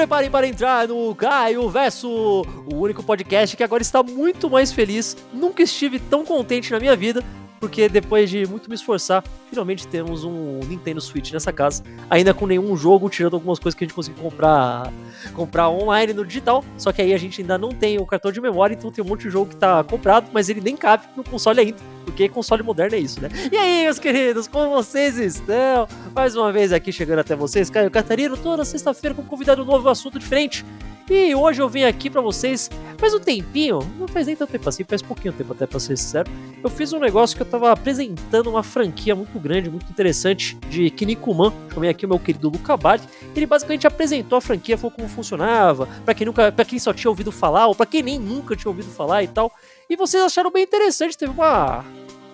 preparem para entrar no Caio Verso, o único podcast que agora está muito mais feliz. Nunca estive tão contente na minha vida, porque depois de muito me esforçar, finalmente temos um Nintendo Switch nessa casa. Ainda com nenhum jogo, tirando algumas coisas que a gente conseguiu comprar, comprar online no digital. Só que aí a gente ainda não tem o cartão de memória, então tem um monte de jogo que tá comprado, mas ele nem cabe no console ainda. Porque console moderno é isso, né? E aí, meus queridos, como vocês estão? Mais uma vez aqui chegando até vocês, Caio Catarino, toda sexta-feira com um convidado novo, um assunto diferente. E hoje eu vim aqui para vocês, faz um tempinho, não faz nem tanto tempo assim, faz pouquinho tempo até pra ser sincero. Eu fiz um negócio que eu tava apresentando uma franquia muito grande, muito interessante de Kinnikuman. Chamei aqui o meu querido Luca Bari. Ele basicamente apresentou a franquia, falou como funcionava, para quem nunca, para quem só tinha ouvido falar, ou para quem nem nunca tinha ouvido falar e tal. E vocês acharam bem interessante, teve uma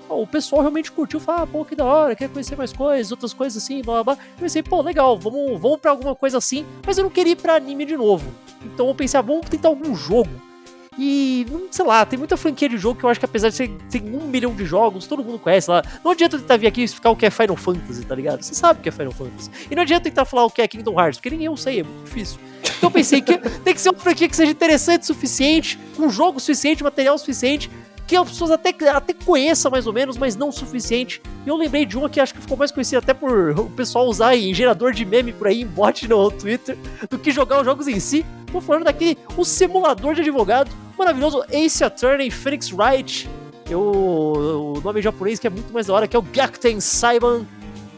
o pessoal realmente curtiu, falou, ah, pô, que da hora, quer conhecer mais coisas, outras coisas assim, blá blá blá. Eu pensei, pô, legal, vamos, vamos pra alguma coisa assim, mas eu não queria ir pra anime de novo. Então eu pensei, ah, vamos tentar algum jogo. E, sei lá, tem muita franquia de jogo que eu acho que apesar de ser, ter um milhão de jogos, todo mundo conhece lá. Não adianta tentar vir aqui e explicar o que é Final Fantasy, tá ligado? Você sabe o que é Final Fantasy. E não adianta tentar falar o que é Kingdom Hearts, porque nem eu sei, é muito difícil. Então eu pensei que tem que ser uma franquia que seja interessante o suficiente, com jogo suficiente, material suficiente, que as pessoas até, até conheçam mais ou menos, mas não o suficiente. E eu lembrei de uma que acho que ficou mais conhecida até por o pessoal usar em gerador de meme por aí, em bot no Twitter, do que jogar os jogos em si. Tô falando daquele, o simulador de advogado, maravilhoso Ace Attorney Phoenix Wright. Eu, o nome japonês que é muito mais da hora, que é o Gyakuten Saiban.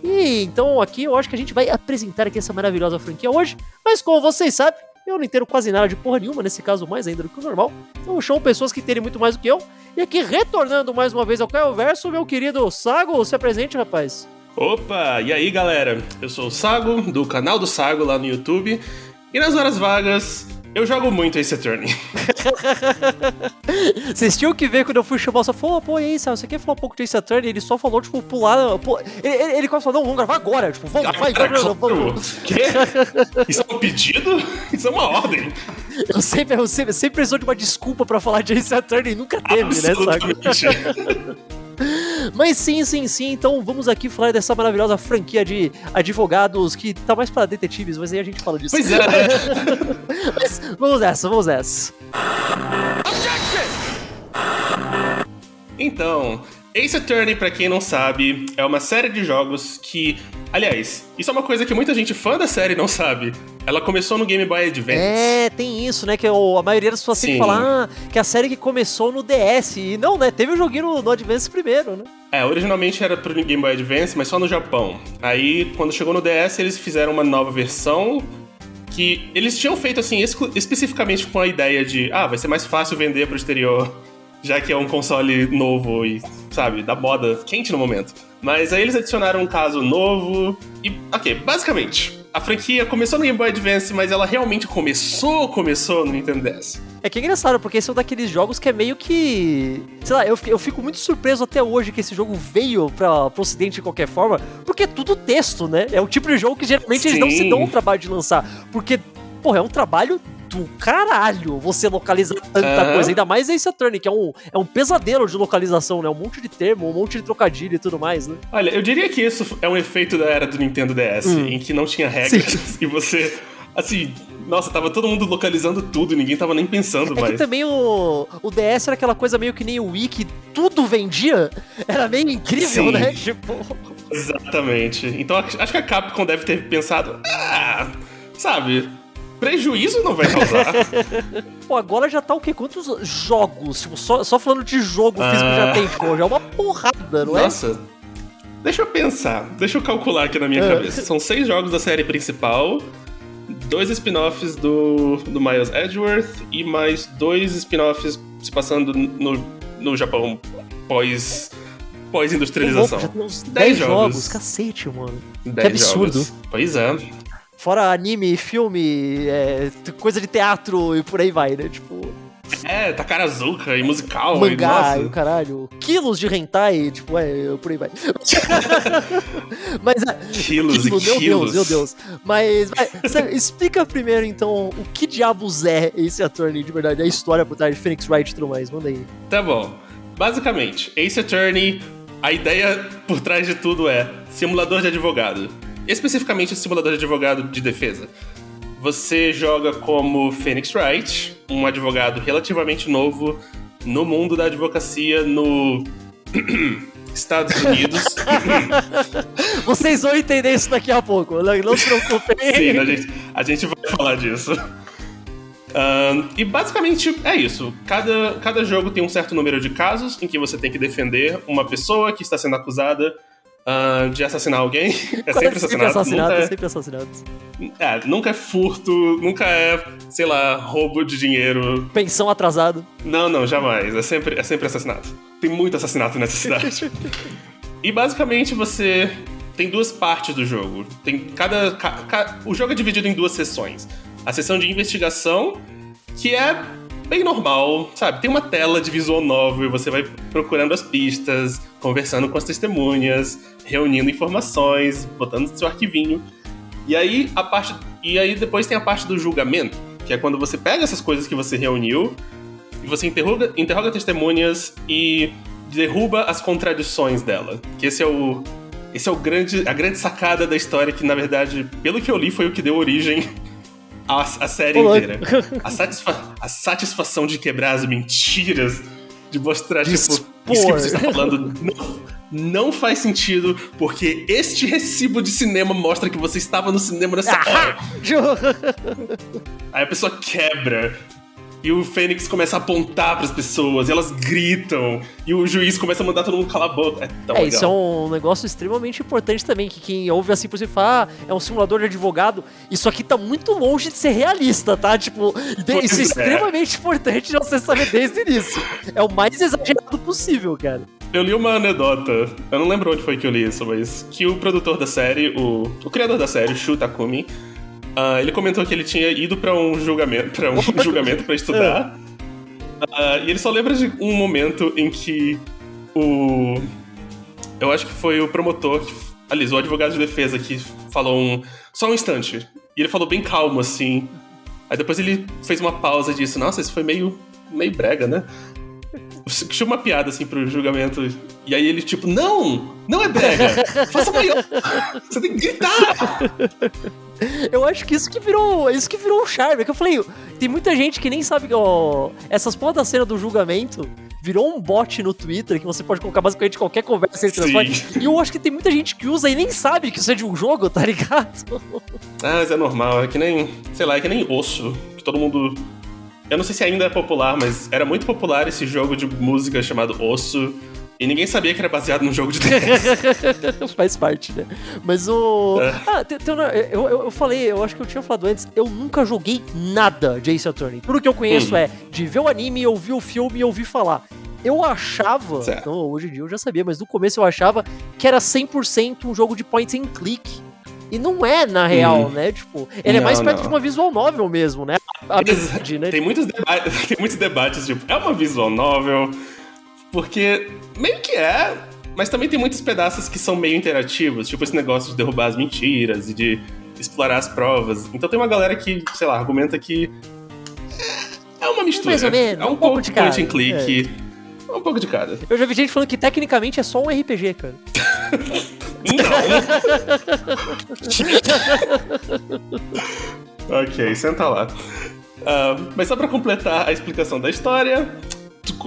E então aqui eu acho que a gente vai apresentar aqui essa maravilhosa franquia hoje. Mas como vocês sabem, eu não entendo quase nada de porra nenhuma, nesse caso mais ainda do que o normal. Então chamo pessoas que entendem muito mais do que eu. E aqui, retornando mais uma vez ao Caio Verso, meu querido Sago, se apresente, rapaz. Opa, e aí galera? Eu sou o Sago, do canal do Sago lá no YouTube. E nas horas vagas, eu jogo muito Ace Attorney. Vocês tinham que ver quando eu fui chamar, só falou, pô, e aí, Sal, você quer falar um pouco de Ace Attorney? Ele só falou, tipo, pular. Pô, ele, ele, ele quase falou, não, vamos gravar agora. Tipo, vamos, vai, vai, vai, vamos. Quê? Isso é um pedido? Isso é uma ordem. Eu sempre, eu sempre, sempre precisou de uma desculpa pra falar de Ace Attorney, nunca teve, né, sabe? Mas sim, sim, sim. Então vamos aqui falar dessa maravilhosa franquia de advogados que tá mais para detetives, mas aí a gente fala disso. Pois é. mas vamos nessa, vamos nessa. Então, Ace Attorney, para quem não sabe, é uma série de jogos que, aliás, isso é uma coisa que muita gente fã da série não sabe. Ela começou no Game Boy Advance. É, tem isso, né? Que a maioria das pessoas sempre fala ah, que a série que começou no DS. E não, né? Teve o um joguinho no, no Advance primeiro, né? É, originalmente era pro Game Boy Advance, mas só no Japão. Aí, quando chegou no DS, eles fizeram uma nova versão que eles tinham feito assim especificamente com a ideia de, ah, vai ser mais fácil vender pro exterior já que é um console novo e, sabe, da moda quente no momento. Mas aí eles adicionaram um caso novo e, ok, basicamente, a franquia começou no Game Boy Advance, mas ela realmente começou, começou no Nintendo DS. É que é engraçado, porque esse é um daqueles jogos que é meio que. Sei lá, eu, eu fico muito surpreso até hoje que esse jogo veio pra, pro ocidente de qualquer forma, porque é tudo texto, né? É o tipo de jogo que geralmente Sim. eles não se dão o trabalho de lançar. Porque, porra, é um trabalho do caralho você localizar tanta uhum. coisa. Ainda mais Ace Attorney, que é um, é um pesadelo de localização, né? Um monte de termo, um monte de trocadilho e tudo mais, né? Olha, eu diria que isso é um efeito da era do Nintendo DS, hum. em que não tinha regras Sim. e você. Assim, nossa, tava todo mundo localizando tudo, ninguém tava nem pensando é mais. Que também o, o DS era aquela coisa meio que nem o Wii, que tudo vendia. Era meio incrível, Sim. né? Tipo. Exatamente. Então acho que a Capcom deve ter pensado, ah, sabe, Prejuízo não vai causar. Pô, agora já tá o quê? Quantos jogos? Tipo, só, só falando de jogo físico ah. já tem, tipo, já é uma porrada, não Nossa. é? Nossa. Deixa eu pensar, deixa eu calcular aqui na minha é. cabeça. São seis jogos da série principal, dois spin-offs do, do Miles Edgeworth e mais dois spin-offs se passando no, no Japão pós pós-industrialização. Já tem uns 10 jogos. jogos. Cacete, mano. que absurdo. Jogos. Pois é. Fora anime, filme, é, coisa de teatro e por aí vai, né? Tipo. É, Takarazuka e musical. Mangá e, o caralho. Quilos de hentai, tipo, é, por aí vai. Mas. Quilos quilo, e meu quilos. Deus, meu Deus. Mas, vai, explica primeiro, então, o que diabos é esse Attorney de verdade, a história por trás de Phoenix Wright e tudo mais. Manda aí. Tá bom. Basicamente, Ace Attorney, a ideia por trás de tudo é simulador de advogado especificamente o simulador de advogado de defesa. você joga como Phoenix Wright, um advogado relativamente novo no mundo da advocacia no Estados Unidos. Vocês vão entender isso daqui a pouco, não se preocupem. Sim, a gente, a gente vai falar disso. Um, e basicamente é isso. Cada, cada jogo tem um certo número de casos em que você tem que defender uma pessoa que está sendo acusada uh, de assassinar alguém. É sempre assassinato. Sempre assassinato, é, sempre assassinato. É, nunca é furto, nunca é, sei lá, roubo de dinheiro. Pensão atrasado. Não, não, jamais. É sempre, é sempre assassinato. Tem muito assassinato nessa cidade. e basicamente você tem duas partes do jogo. Tem cada, ca, o jogo é dividido em duas sessões a sessão de investigação, que é bem normal, sabe? Tem uma tela de visual novel e você vai procurando as pistas, conversando com as testemunhas, reunindo informações, botando no seu arquivinho. E aí a parte e aí depois tem a parte do julgamento, que é quando você pega essas coisas que você reuniu e você interroga, interroga testemunhas e derruba as contradições dela. Que esse é o esse é o grande a grande sacada da história que na verdade, pelo que eu li, foi o que deu origem a, a série Olá. inteira. A, satisfa a satisfação de quebrar as mentiras, de mostrar, de tipo, isso que você está falando não, não faz sentido, porque este recibo de cinema mostra que você estava no cinema nessa ah, hora. Aí a pessoa quebra e o Fênix começa a apontar para as pessoas, e elas gritam, e o juiz começa a mandar todo mundo calar a boca. É tão é, legal. isso é um negócio extremamente importante também, que quem ouve assim por si fala, ah, é um simulador de advogado, isso aqui tá muito longe de ser realista, tá? Tipo, pois isso é, é extremamente importante de você saber desde o início. É o mais exagerado possível, cara. Eu li uma anedota, eu não lembro onde foi que eu li isso, mas que o produtor da série, o, o criador da série, Shu Takumi, Uh, ele comentou que ele tinha ido para um julgamento para um julgamento para estudar. Uh, e ele só lembra de um momento em que o eu acho que foi o promotor, aliás, o advogado de defesa que falou um só um instante. E ele falou bem calmo assim. Aí depois ele fez uma pausa e disse: "Nossa, isso foi meio meio brega, né?" Tinha uma piada assim pro julgamento. E aí ele, tipo, não! Não é brega! Faça maior! Você tem que gritar! Eu acho que isso que virou. Isso que virou um charme. É que eu falei, tem muita gente que nem sabe, ó. Essas porra da cena do julgamento virou um bot no Twitter que você pode colocar basicamente qualquer conversa entre as E eu acho que tem muita gente que usa e nem sabe que isso é de um jogo, tá ligado? Ah, mas é normal, é que nem. Sei lá, é que nem osso. Que todo mundo. Eu não sei se ainda é popular, mas era muito popular esse jogo de música chamado Osso e ninguém sabia que era baseado num jogo de DS. Faz parte, né? Mas o. É. Ah, eu, eu, eu, falei, eu acho que eu tinha falado antes, eu nunca joguei nada de Ace Attorney. Tudo que eu conheço hum. é de ver o anime, ouvir o filme e ouvir falar. Eu achava, certo. então hoje em dia eu já sabia, mas no começo eu achava que era 100% um jogo de point and click. E não é, na real, hum. né? Tipo, ele é não, é mais perto não. de uma visual novel mesmo, né? A, a né? Tem muitos, tem muitos debates, tipo, é uma visual novel porque meio que é, mas também tem muitos pedaços que são meio interativos, tipo esse negócio de derrubar as mentiras e de explorar as provas. Então tem uma galera que, sei lá, argumenta que é uma mistura. Mais ou menos, é um, um pouco de point and click. É. Um pouco de cada. Eu já vi gente falando que tecnicamente é só um RPG, cara. Não. ok, senta lá. Uh, mas só pra completar a explicação da história,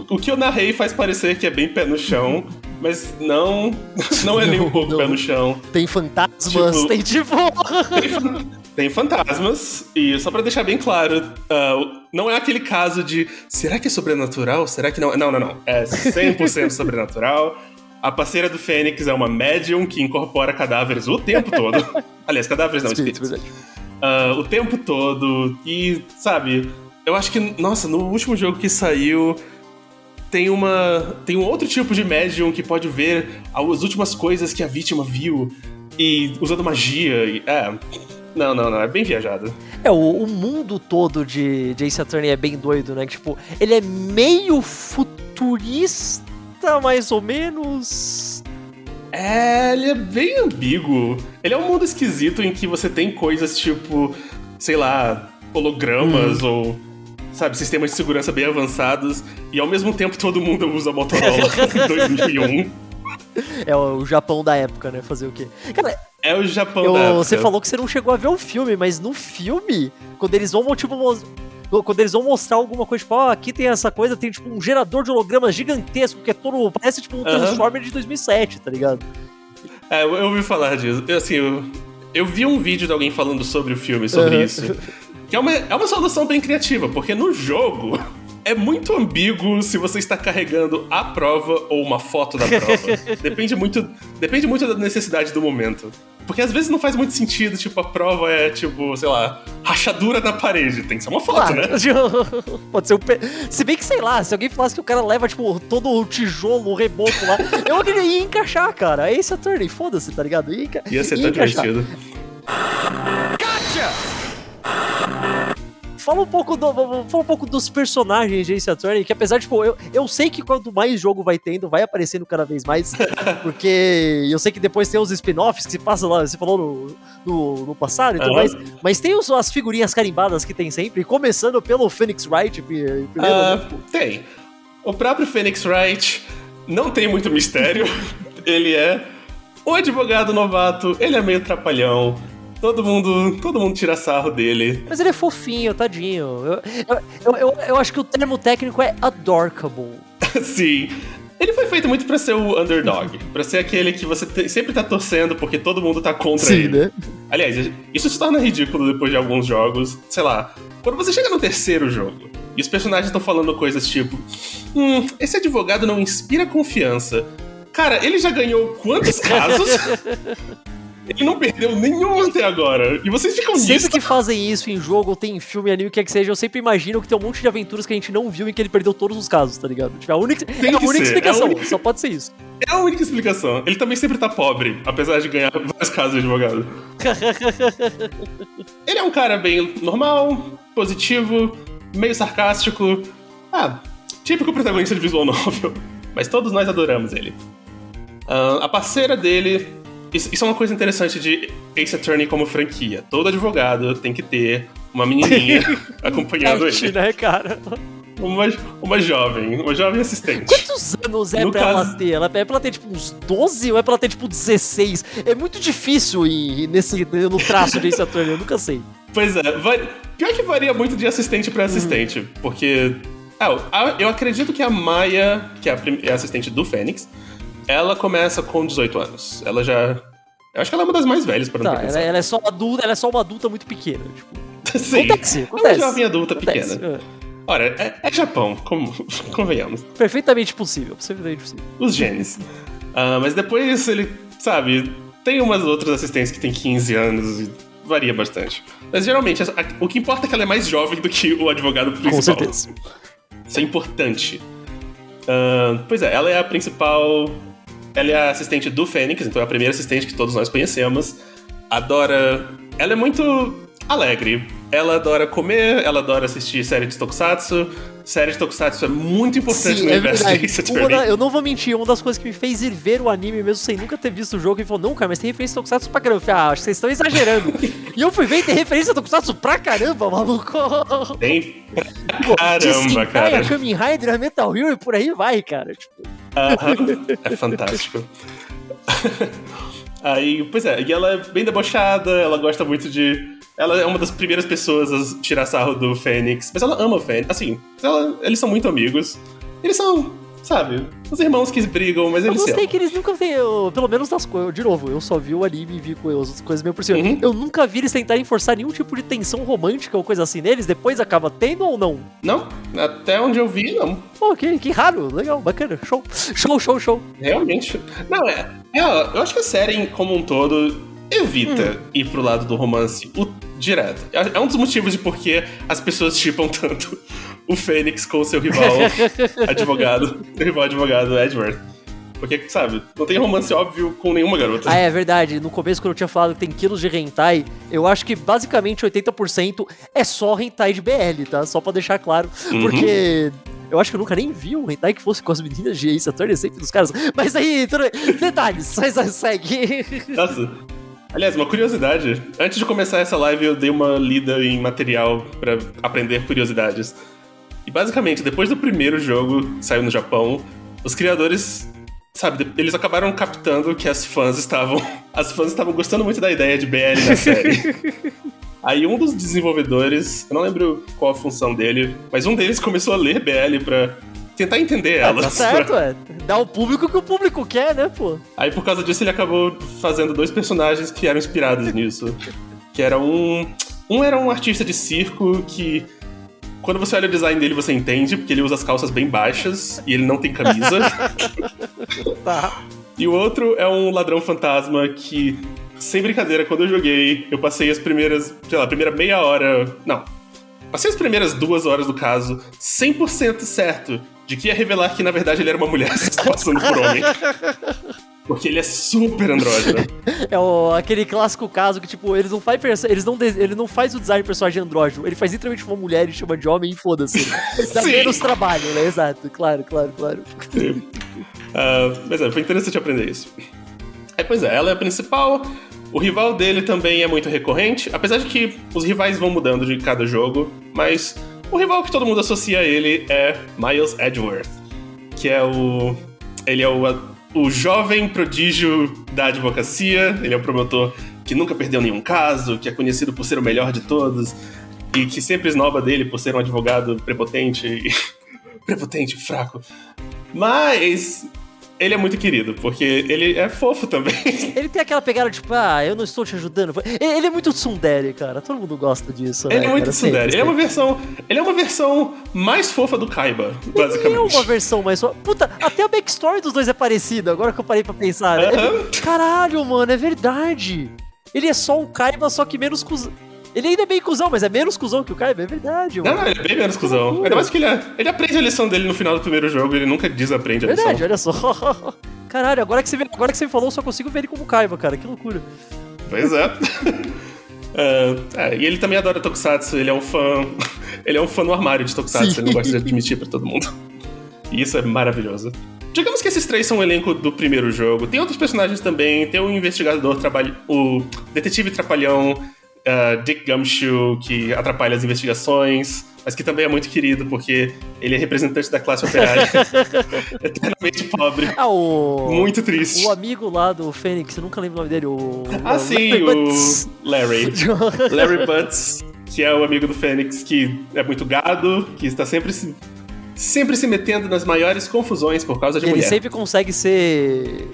o que eu narrei faz parecer que é bem pé no chão, mas não, não é nem um pouco não. pé no chão. Tem fantasmas, tipo, tem tipo. Tem, tem, fantasmas, e só para deixar bem claro, uh, não é aquele caso de será que é sobrenatural? Será que não? Não, não, não. É 100% sobrenatural. A parceira do Fênix é uma médium que incorpora cadáveres o tempo todo. Aliás, cadáveres não, espíritos. Uh, o tempo todo. E, sabe, eu acho que, nossa, no último jogo que saiu, tem uma tem um outro tipo de médium que pode ver as últimas coisas que a vítima viu e usando magia. E, é, não, não, não, é bem viajado. É, o, o mundo todo de, Ace Attorney é bem doido, né? Tipo, ele é meio futurista, mais ou menos. É, ele é bem ambíguo. Ele é um mundo esquisito em que você tem coisas tipo, sei lá, hologramas hum. ou sabe, sistemas de segurança bem avançados e ao mesmo tempo todo mundo usa Motorola em 2001. É o Japão da época, né? Fazer o quê? Cara, É o Japão Eu- da época. você falou que você não chegou a ver o filme, mas no filme, quando eles vão, tipo, quando eles vão mostrar alguma coisa, tipo, ó, aqui tem essa coisa, tem tipo um gerador de hologramas gigantesco, que é todo. Parece tipo um Aham. Transformer de 2007, tá ligado? É, eu ouvi falar disso. Assim, eu, eu vi um vídeo de alguém falando sobre o filme, sobre Aham. isso. Que é uma, é uma solução bem criativa, porque no jogo é muito ambíguo se você está carregando a prova ou uma foto da prova. depende, muito, depende muito da necessidade do momento. Porque às vezes não faz muito sentido, tipo, a prova é, tipo, sei lá, rachadura na parede. Tem que ser uma foto, né? Claro. Pode ser um. pe- Se bem que, sei lá, se alguém falasse que o cara leva, tipo, todo o tijolo, o reboco lá, eu acredito ia encaixar, cara. É esse Attorney, foda-se, tá ligado? Ia. Ia ser ia tão encaixar. divertido. Fala um pouco do, fala um pouco dos personagens de Ace Attorney, que apesar, tipo, eu, eu sei que quanto mais jogo vai tendo, vai aparecendo cada vez mais, porque eu sei que depois tem os spin-offs que se passa lá, você falou no, no, no passado e tudo Aham. mais, mas tem os- as figurinhas carimbadas que tem sempre, começando pelo Phoenix Wright, pri- primeiro, Ah, né? tem. O próprio Phoenix Wright não tem muito mistério. ele é um advogado novato, ele é meio trapalhão. Todo mundo, todo mundo tira sarro dele. Mas ele é fofinho, tadinho. Eu, eu, eu, eu, eu acho que o termo técnico é adorkable. Sim. Ele foi feito muito pra ser o underdog, Pra ser aquele que você te- sempre tá torcendo porque todo mundo tá contra ele. né? Aliás, isso se torna ridículo depois de alguns jogos. Sei lá, quando você chega no terceiro jogo e os personagens estão falando coisas tipo: Hum, esse advogado não inspira confiança. Cara, ele já ganhou quantos casos? ele não perdeu nenhum até agora. E vocês ficam Sempre que fazem isso em jogo, ou tem em filme, anime, o que é que seja, eu sempre imagino que tem um monte de aventuras que a gente não viu e que ele perdeu todos os casos, tá ligado? Tipo, é a única, é a única ser, explicação, é a única- só pode ser isso. É a única explicação. Ele também sempre tá pobre, apesar de ganhar vários casos de advogado. Ele é um cara bem normal, positivo, meio sarcástico. Ah, típico protagonista de visual novel. Mas todos nós adoramos ele. Ah, a parceira dele. Isso, isso é uma coisa interessante de Ace Attorney como franquia. Todo advogado tem que ter uma menininha acompanhando ele. né, cara? Uma, uma jovem, uma jovem assistente. Quantos anos é No pra caso- ela ter? Ela, é pra ela ter, tipo, uns 12 ou é pra ela ter, tipo, 16? É muito difícil ir nesse, no traço de Ace Attorney, eu nunca sei. Pois é, vari- pior que varia muito de assistente pra assistente, porque. Ah, eu acredito que a Maia, que é a, é a assistente do Fênix, ela começa com 18 anos. Ela já. Eu acho que ela é uma das mais velhas, para não Tá, ter ela, ela é só adulta, ela é só uma adulta muito pequena. Tipo, Sim. acontece, É uma acontece. jovem adulta acontece. pequena. É. Ora, é, é Japão, como, convenhamos. Perfeitamente possível, perfeitamente possível. Os genes. Ah, mas depois ele, sabe, tem umas outras assistentes que tem 15 anos e varia bastante. Mas geralmente, a- o que importa é que ela é mais jovem do que o advogado principal. Com certeza. Isso é importante. Ah, pois é, ela é a principal. Ela é assistente do Fênix, então é a primeira assistente que todos nós conhecemos. Adora. Ela é muito alegre. Ela adora comer, ela adora assistir série de Tokusatsu. Série de Tokusatsu é muito importante Sim, no é universo verdade. de Ace Attorney. da- eu não vou mentir, uma das coisas que me fez ir ver o anime mesmo sem nunca ter visto o jogo, ele falou, não, cara, mas tem referência a Tokusatsu pra caramba. Eu falei, ah, acho que vocês estão exagerando. e eu fui ver e tem referência a Tokusatsu pra caramba, maluco. Tem Pô, caramba, Shisenkai, cara. a Kamen Rider, a Metal Hero e por aí vai, cara. Tipo, Aham, é fantástico. Aí, pois é, e ela é bem debochada, ela gosta muito de. Ela é uma das primeiras pessoas a tirar sarro do Fênix, mas ela ama o Fênix. Assim, ela- eles são muito amigos. Eles são, sabe, os irmãos que brigam, mas eu eles se gostei amam. que eles nunca têm, eu- pelo menos das coisas. De novo, eu só vi o anime e vi as coisas meio por cima. Uhum. Eu nunca vi eles tentarem forçar nenhum tipo de tensão romântica ou coisa assim neles, depois acaba tendo ou não? Não, até onde eu vi, não. Pô, que, que raro, legal, bacana, show. Show, show, show. Realmente. Não, é. é eu acho que a série como um todo evita ir pro lado do romance o, direto. É é um dos motivos de por que as pessoas chipam tanto o Fênix com o seu rival advogado, seu rival advogado Edward. Porque, sabe, não tem romance óbvio com nenhuma garota. Ah, é verdade. No começo, quando eu tinha falado que tem quilos de hentai, eu acho que basicamente 80% é só hentai de BL, tá? Só pra deixar claro. Uhum. Porque eu acho que eu nunca nem vi um hentai que fosse com as meninas de Ace Attorney, sempre dos caras. Mas aí, tudo detalhes, segue. Nossa. Aliás, uma curiosidade. Antes de começar essa live, eu dei uma lida em material pra aprender curiosidades. E basicamente, depois do primeiro jogo que saiu no Japão, os criadores sabe, eles acabaram captando que as fãs estavam. As fãs estavam gostando muito da ideia de BL na série. Aí um dos desenvolvedores, eu não lembro qual a função dele, mas um deles começou a ler BL pra tentar entender ela. Ah, tá certo, é. Dá ao público o que o público quer, né, pô? Aí por causa disso ele acabou fazendo dois personagens que eram inspirados nisso. Que era um. Um era um artista de circo que. Quando você olha o design dele, você entende, porque ele usa as calças bem baixas e ele não tem camisa. tá. E o outro é um ladrão fantasma que, sem brincadeira, quando eu joguei, eu passei as primeiras, sei lá, a primeira meia hora. Não. Passei as primeiras duas horas do caso 100% certo de que ia revelar que, na verdade, ele era uma mulher se passando por homem. Porque ele é super andrógeno. É o, aquele clássico caso que, tipo, eles não faz eles não ele não faz o design do personagem andrógeno, ele faz literalmente uma mulher e chama de homem e foda-se. Dá menos trabalho, né? Exato, claro, claro, claro. Uh, mas é, foi interessante aprender isso. É, pois é, ela é a principal. O rival dele também é muito recorrente, apesar de que os rivais vão mudando de cada jogo, mas o rival que todo mundo associa a ele é Miles Edgeworth, que é o. Ele é o, o jovem prodígio da advocacia, ele é o promotor que nunca perdeu nenhum caso, que é conhecido por ser o melhor de todos, e que sempre esnoba dele por ser um advogado prepotente prepotente, fraco. Mas ele é muito querido, porque ele é fofo também. Ele tem aquela pegada tipo, ah, eu não estou te ajudando. Ele é muito tsundere, cara. Todo mundo gosta disso, né? Ele é muito cara? tsundere. Ele é uma versão, ele é uma versão mais fofa do Kaiba, basicamente. Ele é uma versão mais fofa. Puta, até a backstory dos dois é parecida, agora que eu parei pra pensar. Né? Caralho, mano, é verdade. Ele é só um Kaiba, só que menos cuzão. Ele ainda é bem cuzão, mas é menos cuzão que o Kaiba, é verdade. Mano. Não, não, ele é bem menos cuzão. Ainda mais que ele, é, ele aprende a lição dele no final do primeiro jogo, ele nunca desaprende a verdade, lição. Verdade, olha só. Caralho, agora que, você, agora que você me falou, eu só consigo ver ele como Kaiba, cara, que loucura. Pois é. Uh, é, e ele também adora Tokusatsu, ele é um fã. ele é um fã no armário de Tokusatsu, Sim. ele não gosta de admitir pra todo mundo. E isso é maravilhoso. Digamos que esses três são o elenco do primeiro jogo. Tem outros personagens também, tem o investigador, o detetive trapalhão, uh, Dick Gumshoe, que atrapalha as investigações, mas que também é muito querido porque ele é representante da classe operária. eternamente pobre. Ah, o. Muito triste. O amigo lá do Fênix, eu nunca lembro o nome dele. O... Ah, sim, Larry o Larry. Larry Butts, que é o amigo do Fênix, que é muito gado, que está sempre se sempre se metendo nas maiores confusões por causa de ele mulher. Ele sempre consegue ser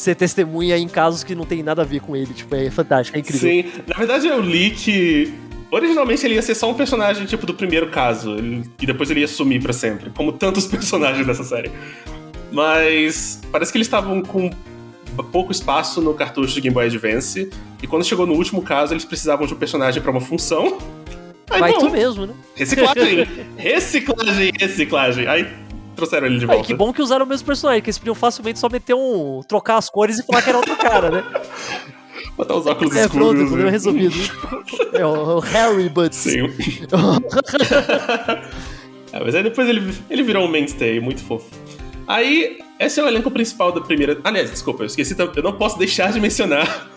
ser testemunha em casos que não tem nada a ver com ele. Tipo, é fantástico, é incrível. Sim, na verdade eu li que Originalmente ele ia ser só um personagem tipo do primeiro caso, e depois ele ia sumir para sempre, como tantos personagens dessa série. Mas parece que eles estavam com pouco espaço no cartucho de Game Boy Advance, e quando chegou no último caso, eles precisavam de um personagem para uma função. Aí, Vai bom, tu mesmo, né? Reciclagem! reciclagem, reciclagem. Aí trouxeram ele de volta. Que bom que usaram o mesmo personagem, que eles podiam facilmente só meter um. trocar as cores e falar que era outro cara, né? Botar os óculos é, escuros. Pronto, problema resolvido. é o, o Harry Butts. Sim. é, mas aí depois ele, ele virou um mainstay, muito fofo. Aí, esse é o elenco principal da primeira. Aliás, desculpa, eu esqueci, eu não posso deixar de mencionar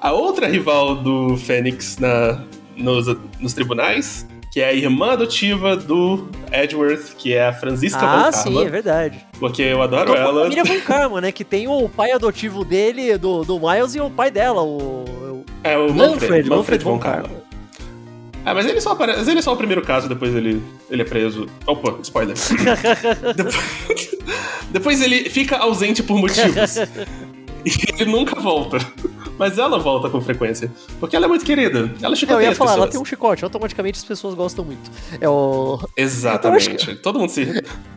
a outra rival do Fênix na, nos, nos tribunais, que é a irmã adotiva do Edgeworth, que é a Franziska ah, Von Karma. Ah, sim, é verdade. Porque eu adoro então, ela. A família Von Karma, né? Que tem o pai adotivo dele, do, do Miles, e o pai dela, o... É, o Manfred, Manfred, Manfred Von, Karma. Karma. Ah, mas ele só aparece. Ele é só o primeiro caso, depois ele, ele é preso. Opa, spoiler. depois, depois ele fica ausente por motivos. e ele nunca volta. Mas ela volta com frequência. Porque ela é muito querida. Ela chicoteia Eu ia falar, pessoas. ela tem um chicote, automaticamente as pessoas gostam muito. É o. Exatamente. Que... Todo mundo se.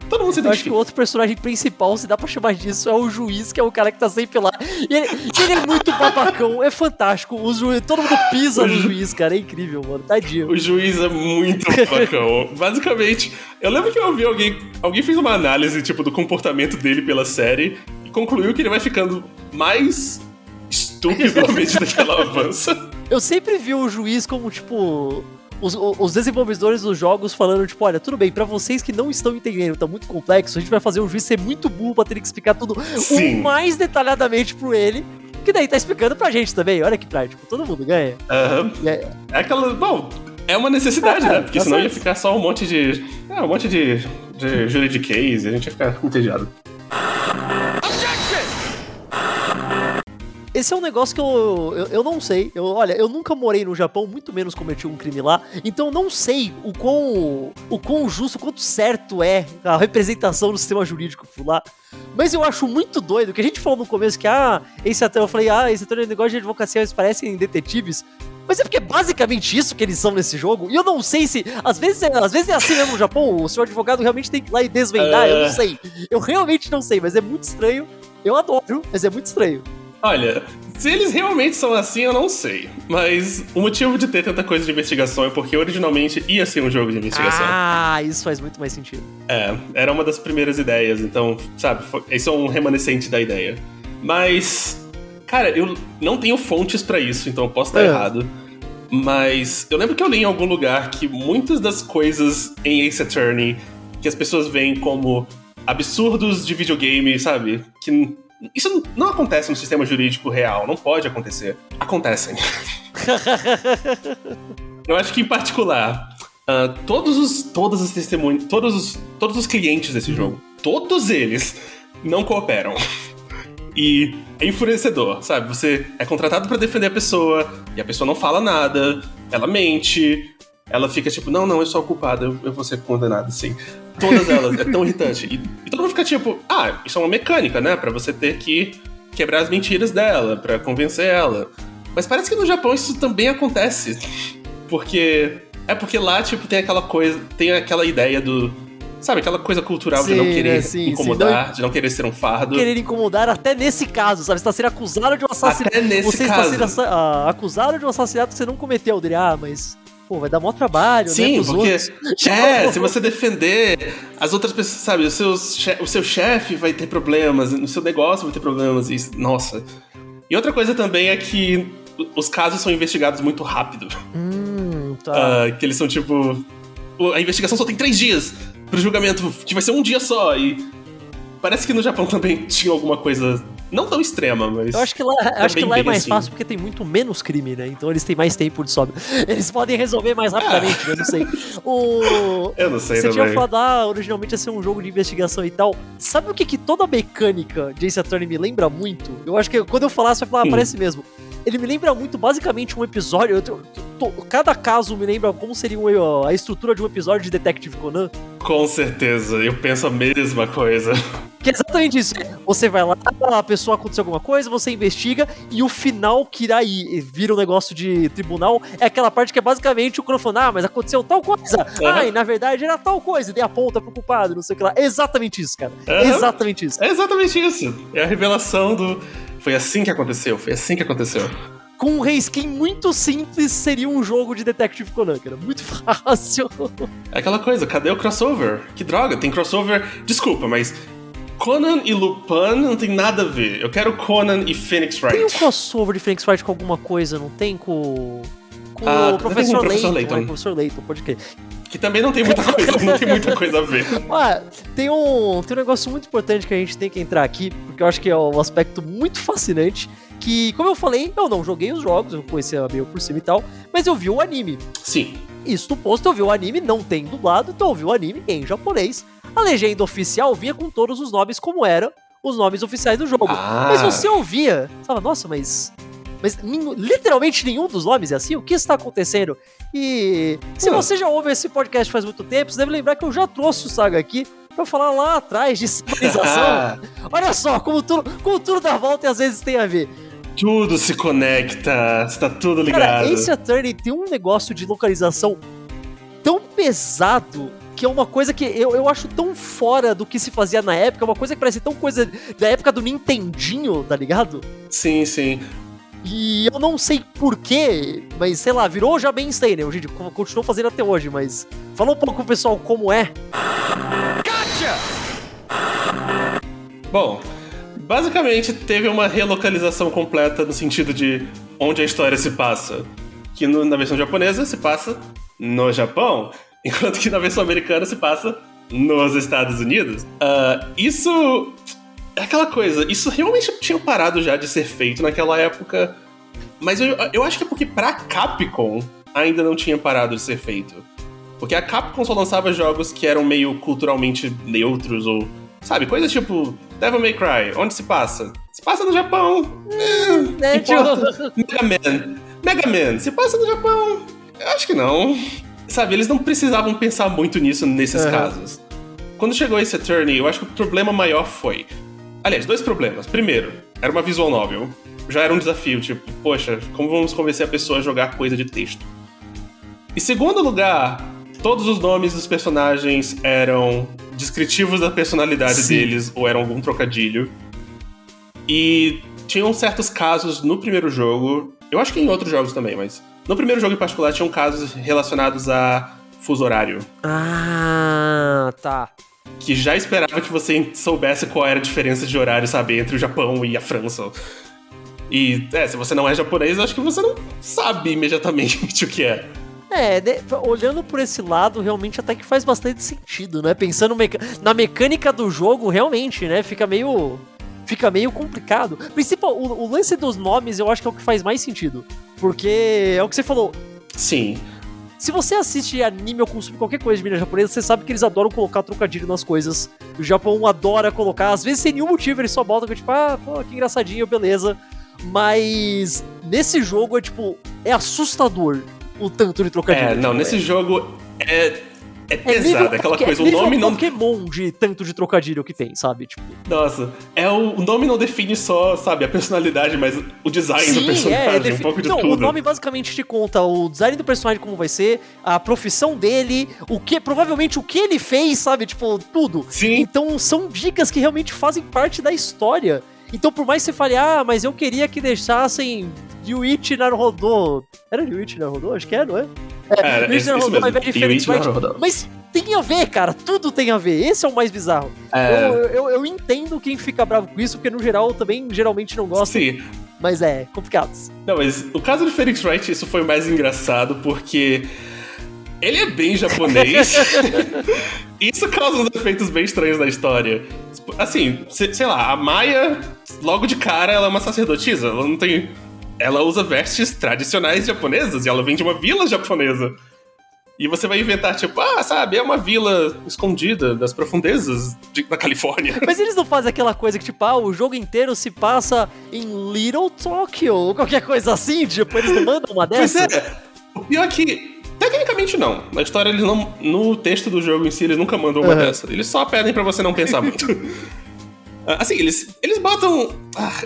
Todo mundo se Eu acho que o outro personagem principal, se dá pra chamar disso, é o juiz, que é o cara que tá sempre lá. E ele, ele é muito babacão, é fantástico. O juiz, todo mundo pisa no juiz, cara. É incrível, mano. Tadinho. O juiz é muito babacão. Basicamente, eu lembro que eu ouvi alguém. Alguém fez uma análise, tipo, do comportamento dele pela série e concluiu que ele vai ficando mais estúpido à medida que ela avança. Eu sempre vi o juiz como, tipo, os, os, desenvolvedores dos jogos falando, tipo, olha, tudo bem, para vocês que não estão entendendo, tá muito complexo, a gente vai fazer o juiz ser muito burro pra ter que explicar tudo Sim. o mais detalhadamente pro ele. Que daí tá explicando pra gente também, olha que prático, todo mundo ganha. Uhum. É, é aquela. Bom, é uma necessidade, ah, né? Porque tá senão certo. ia ficar só um monte de. É, um monte de, de juridiquês e a gente ia ficar entediado. Esse é um negócio que eu, eu, eu, não sei. Eu, olha, eu nunca morei no Japão, muito menos cometi um crime lá. Então eu não sei o quão, o quão justo, o quanto certo é a representação do sistema jurídico por lá. Mas eu acho muito doido que a gente falou no começo que, ah, esse até eu falei, ah, esse até é negócio de advocacia, eles parecem detetives. Mas é porque é basicamente isso que eles são nesse jogo. E eu não sei se. Às vezes, é, às vezes é assim mesmo no Japão, o seu advogado realmente tem que ir lá e desvendar. Eu não sei. Eu realmente não sei, mas é muito estranho. Eu adoro, mas é muito estranho. Olha, se eles realmente são assim, eu não sei. Mas o motivo de ter tanta coisa de investigação é porque originalmente ia ser um jogo de investigação. Ah, isso faz muito mais sentido. É, era uma das primeiras ideias, então, sabe, isso é um remanescente da ideia. Mas, cara, eu não tenho fontes para isso, então eu posso estar é. errado. Mas eu lembro que eu li em algum lugar que muitas das coisas em Ace Attorney que as pessoas veem como absurdos de videogame, sabe? Que isso não acontece no sistema jurídico real, não pode acontecer. Acontecem. Eu acho que, em particular, uh, todos os, todas as testemunhas, todos os, todos os clientes desse uhum. jogo, todos eles não cooperam. E é enfurecedor, sabe? Você é contratado para defender a pessoa e a pessoa não fala nada, ela mente, ela fica tipo, não, não, eu sou a culpada, eu, eu vou ser condenado, sim. Todas elas, é tão irritante. E, e, todo mundo fica tipo, ah, isso é uma mecânica, né? Pra você ter que quebrar as mentiras dela, para convencer ela. Mas parece que no Japão isso também acontece. Porque. É porque lá, tipo, tem aquela coisa. Tem aquela ideia do. Sabe, aquela coisa cultural sim, de não querer né, sim, incomodar, sim, não... de não querer ser um fardo. Querer incomodar até nesse caso, sabe? Você tá sendo acusado de um assassinato. Até nesse você caso. está sendo uh, acusado de um assassinato que você não cometeu. Dele, ah, mas pô, vai dar maior trabalho, Sim, né? Sim, porque. É, se você defender as outras pessoas, sabe, o seu, o seu chefe vai ter problemas, o seu negócio vai ter problemas, e, nossa. E outra coisa também é que os casos são investigados muito rápido. Hum, tá. Uh, que eles são tipo. A investigação só tem três dias pro julgamento, que vai ser um dia só. E parece que no Japão também tinha alguma coisa não tão extrema, mas. Eu acho que lá, acho que lá é mais assim. fácil porque tem muito menos crime, né? Então eles têm mais tempo de sobra. Eles podem resolver mais rapidamente, ah. eu não sei. O... Eu não sei, Você tinha falado, ah, originalmente ia ser um jogo de investigação e tal. Sabe o que, que toda mecânica de Ace Attorney me lembra muito? Eu acho que quando eu falar, você vai falar, ah, parece mesmo. Ele me lembra muito, basicamente, um episódio. Eu, cada caso me lembra como seria um, a estrutura de um episódio de Detective Conan. Com certeza, eu penso a mesma coisa. Que é exatamente isso. Você vai lá, a pessoa aconteceu alguma coisa, você investiga, e o final que irá ir, vira um negócio de tribunal é aquela parte que é basicamente o crono falando, ah, mas aconteceu tal coisa. Uhum. Ah, e na verdade era tal coisa, e daí aponta pro culpado, não sei o que lá. É exatamente isso, cara. Uhum. Exatamente isso. É exatamente isso. É a revelação do foi assim que aconteceu, foi assim que aconteceu. Com um reskin muito simples, seria um jogo de Detective Conan, que era muito fácil. É aquela coisa, cadê o crossover? Que droga, tem crossover. Desculpa, mas Conan e Lupin não tem nada a ver. Eu quero Conan e Phoenix Wright. Tem um crossover de Phoenix Wright com alguma coisa, não tem? Com, com ah, o Professor, Layton, Layton. É, Professor Layton, pode crer. Que também não tem muita coisa, não tem muita coisa a ver. Ah, tem um, tem um negócio muito importante que a gente tem que entrar aqui, porque eu acho que é um aspecto muito fascinante. Que, como eu falei, eu não joguei os jogos, eu conhecia meio por cima e tal, mas eu vi o anime. Sim. Isso posto, eu vi o anime, não tem dublado, então eu vi o anime em japonês. A legenda oficial vinha com todos os nomes como eram os nomes oficiais do jogo. Ah. Mas você ouvia, você fala, nossa, mas mas literalmente nenhum dos nomes é assim. O que está acontecendo? E se você já ouve esse podcast faz muito tempo, você deve lembrar que eu já trouxe o Saga aqui pra falar lá atrás de civilização. Olha só, como tudo, como tudo dá volta e às vezes tem a ver. Tudo se conecta, está tudo ligado. Cara, Ace Attorney tem um negócio de localização tão pesado que é uma coisa que eu, eu acho tão fora do que se fazia na época, uma coisa que parece tão coisa da época do Nintendinho, tá ligado? Sim, sim. E eu não sei porquê, mas sei lá, virou já bem Stay, né? Hoje continuou fazendo até hoje, mas fala um pouco pessoal como é. Gotcha! Bom, basicamente teve uma relocalização completa no sentido de onde a história se passa. Que no, na versão japonesa se passa no Japão, enquanto que na versão americana se passa nos Estados Unidos. Uh, isso é aquela coisa, isso realmente tinha parado já de ser feito naquela época. Mas eu, eu acho que é porque pra Capcom ainda não tinha parado de ser feito. Porque a Capcom só lançava jogos que eram meio culturalmente neutros ou. Sabe, coisas tipo Devil May Cry, onde se passa? Se passa no Japão. É, É, tipo- importa. Mega Man. Mega Man, se passa no Japão? Eu acho que não. Sabe, eles não precisavam pensar muito nisso nesses Aham. casos. Quando chegou esse Attorney, eu acho que o problema maior foi. Aliás, dois problemas. Primeiro, era uma visual novel. Já era um desafio, tipo, poxa, como vamos convencer a pessoa a jogar coisa de texto? E segundo lugar, todos os nomes dos personagens eram descritivos da personalidade Sim. deles ou eram algum trocadilho. E tinham certos casos no primeiro jogo, eu acho que em outros jogos também, mas no primeiro jogo em particular tinham casos relacionados a fuso horário, Ah, tá. Que já esperava que você soubesse qual era a diferença de horário, sabe, entre o Japão e a França. E, é, se você não é japonês, eu acho que você não sabe imediatamente o que é. É, olhando por esse lado, realmente até que faz bastante sentido, né? Pensando meca- na mecânica do jogo, realmente, né? Fica meio. Fica meio complicado. Principal, o, o lance dos nomes eu acho que é o que faz mais sentido. Porque é o que você falou. Sim. Se você assiste anime ou consome qualquer coisa de mídia japonesa, você sabe que eles adoram colocar trocadilho nas coisas. O Japão adora colocar, às vezes sem nenhum motivo, eles só botam tipo, ah, pô, que engraçadinho, beleza. Mas nesse jogo é tipo, é assustador o tanto de trocadilho. É, não, nesse jogo é, é é pesado, nível- aquela é coisa, o nível nome não. Pokémon de tanto de trocadilho que tem, sabe? Tipo, Nossa, é o, o nome não define só, sabe, a personalidade, mas o design do personagem, é, defi- um pouco de não, tudo. o nome basicamente te conta o design do personagem como vai ser, a profissão dele, o que provavelmente o que ele fez, sabe? Tipo, tudo. Sim, Então são dicas que realmente fazem parte da história. Então por mais que você fale, ah, mas eu queria que deixassem Yuichi Naruhodo. Era Yuichi Naruhodo? Acho que é, não é? Era, Yuichi isso Naruhodo mesmo. ao invés de Yuichi. Naruhodo. Mas tem a ver, cara. Tudo tem a ver. Esse é o mais bizarro. É, Eu, eu, eu entendo quem fica bravo com isso, porque no geral eu também geralmente não gosto. sim. Mas é, complicado. Não, mas o caso do Phoenix Wright, isso foi mais engraçado porque ele é bem japonês. isso causa uns efeitos bem estranhos na história. Assim, se- sei lá, a Maia, logo de cara, ela é uma sacerdotisa. Ela não tem. Ela usa vestes tradicionais japonesas e ela vem de uma vila japonesa. E você vai inventar, tipo, ah, sabe, é uma vila escondida das profundezas de- da Califórnia. Mas eles não fazem aquela coisa que, tipo, ah, o jogo inteiro se passa em Little Tokyo, ou qualquer coisa assim, tipo, eles não mandam uma Pois dessa? é. O pior é que, tecnicamente não. Na história, eles não. No texto do jogo em si, eles nunca mandam uma Aham. dessa. Eles só pedem pra você não pensar muito. Ah, assim, eles, eles botam. ah,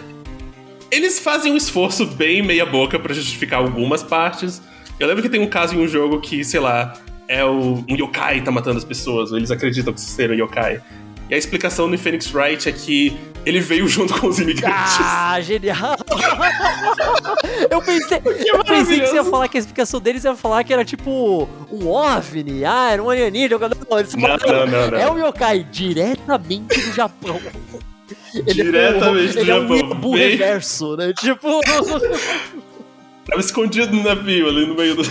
eles fazem um esforço bem meia-boca pra justificar algumas partes. Eu lembro que tem um caso em um jogo que, sei lá, é o, um yokai tá matando as pessoas, ou eles acreditam que ser um yokai. E a explicação no Phoenix Wright é que ele veio junto com os imigrantes. Ah, genial! eu pensei, eu pensei que você ia falar que a explicação deles ia falar que era tipo um OVNI, ah, era um alienígena. Não, eles Não, falaram, não, não, não. É um yokai diretamente do Japão. Ele Diretamente é, um- do ele é um Japão, Yabu bem- reverso, né? Tipo. Tava escondido no navio ali no meio do.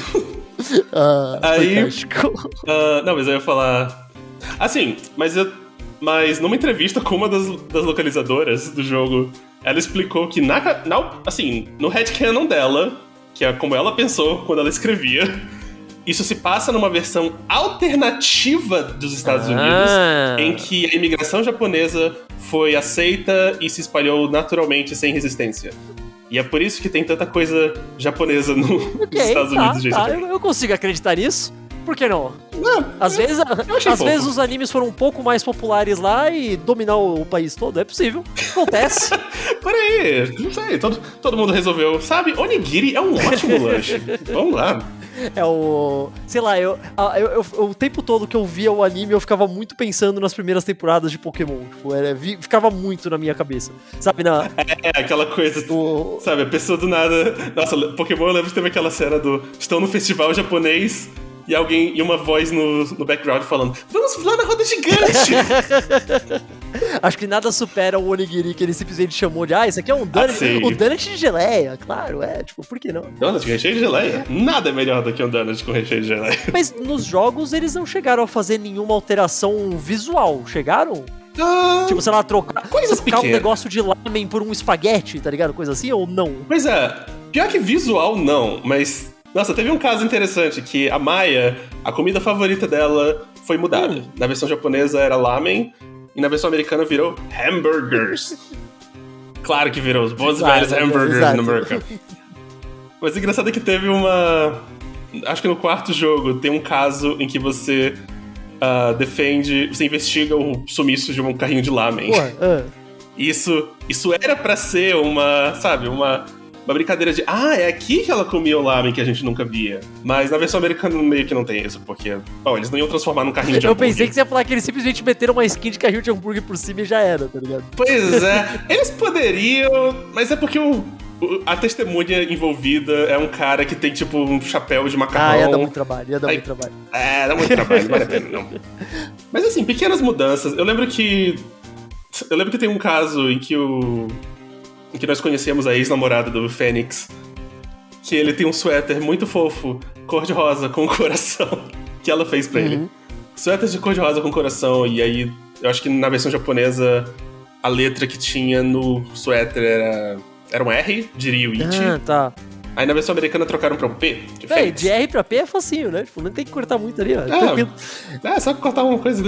ah, Aí- fantástico. Ah, não, mas eu ia falar. Assim, mas eu. Mas numa entrevista com uma das, das localizadoras do jogo, ela explicou que na, na assim, no headcanon dela, que é como ela pensou quando ela escrevia, isso se passa numa versão alternativa dos Estados Unidos, Ah. em que a imigração japonesa foi aceita e se espalhou naturalmente sem resistência. E é por isso que tem tanta coisa japonesa no, nos Ok, Estados tá, Unidos tá, eu, eu consigo acreditar nisso. Por que não? Não, Às vezes, às fofo. vezes os animes foram um pouco mais populares lá e dominar o, país todo. É possível. Acontece. Por aí, não sei, todo, todo mundo resolveu. Sabe, onigiri é um ótimo lanche. Vamos lá. É o. Sei lá, eu, eu- eu- o tempo todo que eu via o anime, eu ficava muito pensando nas primeiras temporadas de Pokémon. Tipo, era, vi- ficava muito na minha cabeça. Sabe, na. É aquela coisa. O, Sabe, a pessoa do nada. Nossa, Pokémon eu lembro que teve aquela cena do. Estão no festival japonês e alguém. E uma voz no, no background falando: Vamos lá na roda gigante! acho que nada supera o Onigiri que ele simplesmente chamou de. Ah, isso aqui é um donut. sim. o donut de geleia, claro, é. Tipo, por que não? donut com recheio de geleia? Nada é melhor do que um donut com recheio de geleia. Mas nos jogos eles não chegaram a fazer nenhuma alteração visual, chegaram? Ah, Tipo, sei lá, trocar, Coisas trocar um pequenas. negócio de lamen por um espaguete, tá ligado? Coisa assim, ou não? Pois é, pior que visual não, mas. Nossa, teve um caso interessante que a Maia, a comida favorita dela foi mudada. Hum. Na versão japonesa era lamen, e na versão americana virou Hamburgers. claro que virou os bons Claro, velhos Hamburgers exato. no America. Mas o engraçado é que teve uma. Acho que no quarto jogo tem um caso em que você ah, defende. Você investiga o sumiço de um carrinho de lamen. Porra, ah. Isso, isso era pra ser uma, sabe, uma, uma brincadeira de, ah, é aqui que ela comia o lamen que a gente nunca via. Mas na versão americana meio que não tem isso, porque, bom, eles não iam transformar num carrinho de Eu hambúrguer. pensei que você ia falar que eles simplesmente meteram uma skin de carrinho de hambúrguer por cima e já era, tá ligado? Pois é, eles poderiam, mas é porque o, a testemunha envolvida é um cara que tem, tipo, um chapéu de Ah, macarrão. ia dar muito trabalho, ia dar Aí- muito trabalho. É, dá muito trabalho, não vale a pena, não. Mas assim, pequenas mudanças. Eu lembro que. Eu lembro que tem um caso em que o. em que nós conhecemos a ex-namorada do Fênix. Que ele tem um suéter muito fofo, cor-de-rosa, com um coração, que ela fez pra Uhum. ele. Suéter de cor-de-rosa com coração, e aí eu acho que na versão japonesa a letra que tinha no suéter era. Era um R, diria o Ichi. Ah, tá. Aí na versão americana trocaram pra um P, de Fênix. de R pra P é facinho, né? Tipo, não tem que cortar muito ali, ó. Ah, Tranquilo. É, só cortar uma coisa.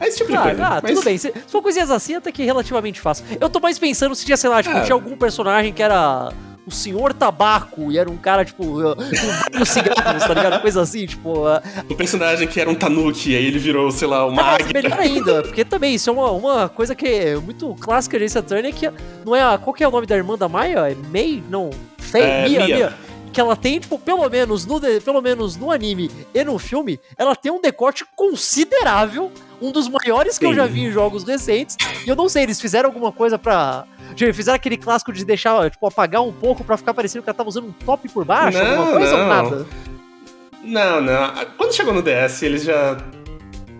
É esse tipo de Ah, coisa. ah, Mas- tudo bem. Se, se for coisinhas assim, até que relativamente fácil. Eu tô mais pensando se tinha, sei lá, tipo, Ah. tinha algum personagem que era o Senhor Tabaco e era um cara, tipo, com cigarros, tá ligado? Coisa assim, tipo. uh, O personagem que era um Tanuki, aí ele virou, sei lá, uma mas águia. melhor ainda, porque também isso é uma, uma coisa que é muito clássica de Ace Attorney, que não é a. Qual que é o nome da irmã da Maia? É Mei? Não. Fei? É, Mia, Mia. Mia. Que ela tem, tipo, pelo menos, no pelo menos no anime e no filme, ela tem um decote considerável, um dos maiores que eu Sim. já vi em jogos recentes. E eu não sei, eles fizeram alguma coisa pra. Tipo, fizeram aquele clássico de deixar, tipo, apagar um pouco pra ficar parecendo que ela tava usando um top por baixo, Não, alguma coisa ou não. nada? Não, não. Quando chegou no DS, eles já.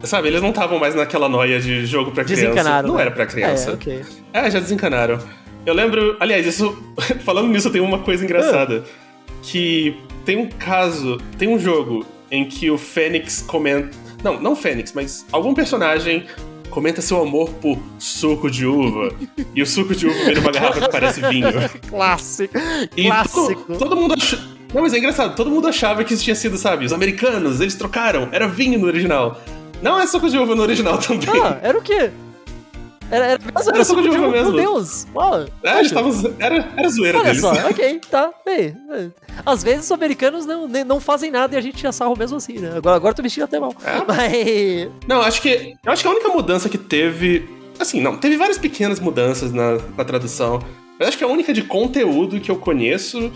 Sabe, eles não estavam mais naquela noia de jogo pra criança. Não né? era pra criança. É, ok. É, já desencanaram. Eu lembro, aliás, isso. Falando nisso, tem uma coisa engraçada. Que tem um caso, tem um jogo em que o Fênix comenta. Não, não Fênix, mas algum personagem comenta seu amor por suco de uva. e o suco de uva vira uma garrafa que parece vinho. Clássico. E Clássico. todo, todo mundo achou. Não, mas é engraçado, todo mundo achava que isso tinha sido, sabe, os americanos, eles trocaram, era vinho no original. Não é suco de uva no original também. Ah, era o quê? Era, era, era, Era suco de uva Meu mesmo. Deus! Uau, é, tavam, era, era zoeira Olha deles. só, ok, tá. É. às vezes os americanos não, não fazem nada e a gente tira sarro mesmo assim, né? Agora, agora eu tô vestindo até mal. É. Mas. Não, acho que. Eu acho que a única mudança que teve. Assim, não, teve várias pequenas mudanças na, na tradução. Mas acho que a única de conteúdo que eu conheço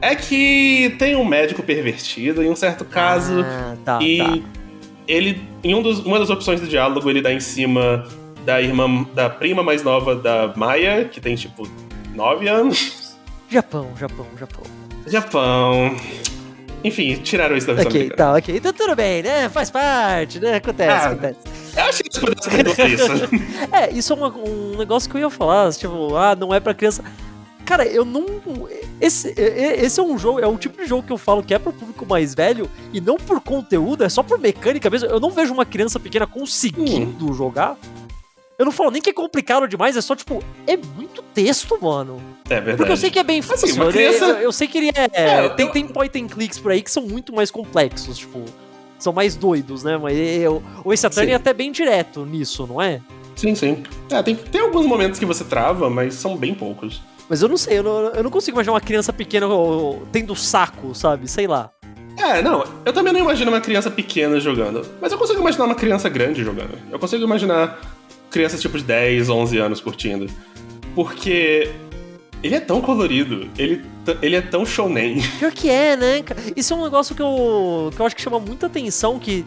é que tem um médico pervertido em um certo caso. Ah, tá, e tá. ele, em um dos- uma das opções do diálogo, ele dá em cima da irmã, da prima mais nova da Maia, que tem tipo 9 anos. Japão, Japão, Japão. Japão. Enfim, tiraram isso da versão Ok, tá, ok. Então tudo bem, né? Faz parte, né? Acontece, Ah. acontece. Eu achei que eles pudessem resolver isso. É, isso é uma- um negócio que eu ia falar, tipo, ah, não é pra criança. Cara, eu não. Esse, esse é um jogo, é um tipo de jogo que eu falo que é pro público mais velho e não por conteúdo, é só por mecânica mesmo. Eu não vejo uma criança pequena conseguindo jogar. Eu não falo nem que é complicado demais, é só tipo, é muito texto, mano. É verdade. Porque eu sei que é bem fácil. Assim, eu- criança- eu, eu sei que ele é. É, tem, eu- tem point and clicks por aí que são muito mais complexos, tipo. São mais doidos, né? Mas eu, o Ace Attorney é até bem direto nisso, não é? Sim, sim. É, tem, tem alguns momentos que você trava, mas são bem poucos. Mas eu não sei, eu não, eu não consigo imaginar uma criança pequena tendo saco, sabe? Sei lá. É, não, eu também não imagino uma criança pequena jogando. Mas eu consigo imaginar uma criança grande jogando. Eu consigo imaginar crianças tipo de 10, 11 anos curtindo. Porque ele é tão colorido, ele, ele é tão shounen. Pior que é, né? Isso é um negócio que eu, que eu acho que chama muita atenção, que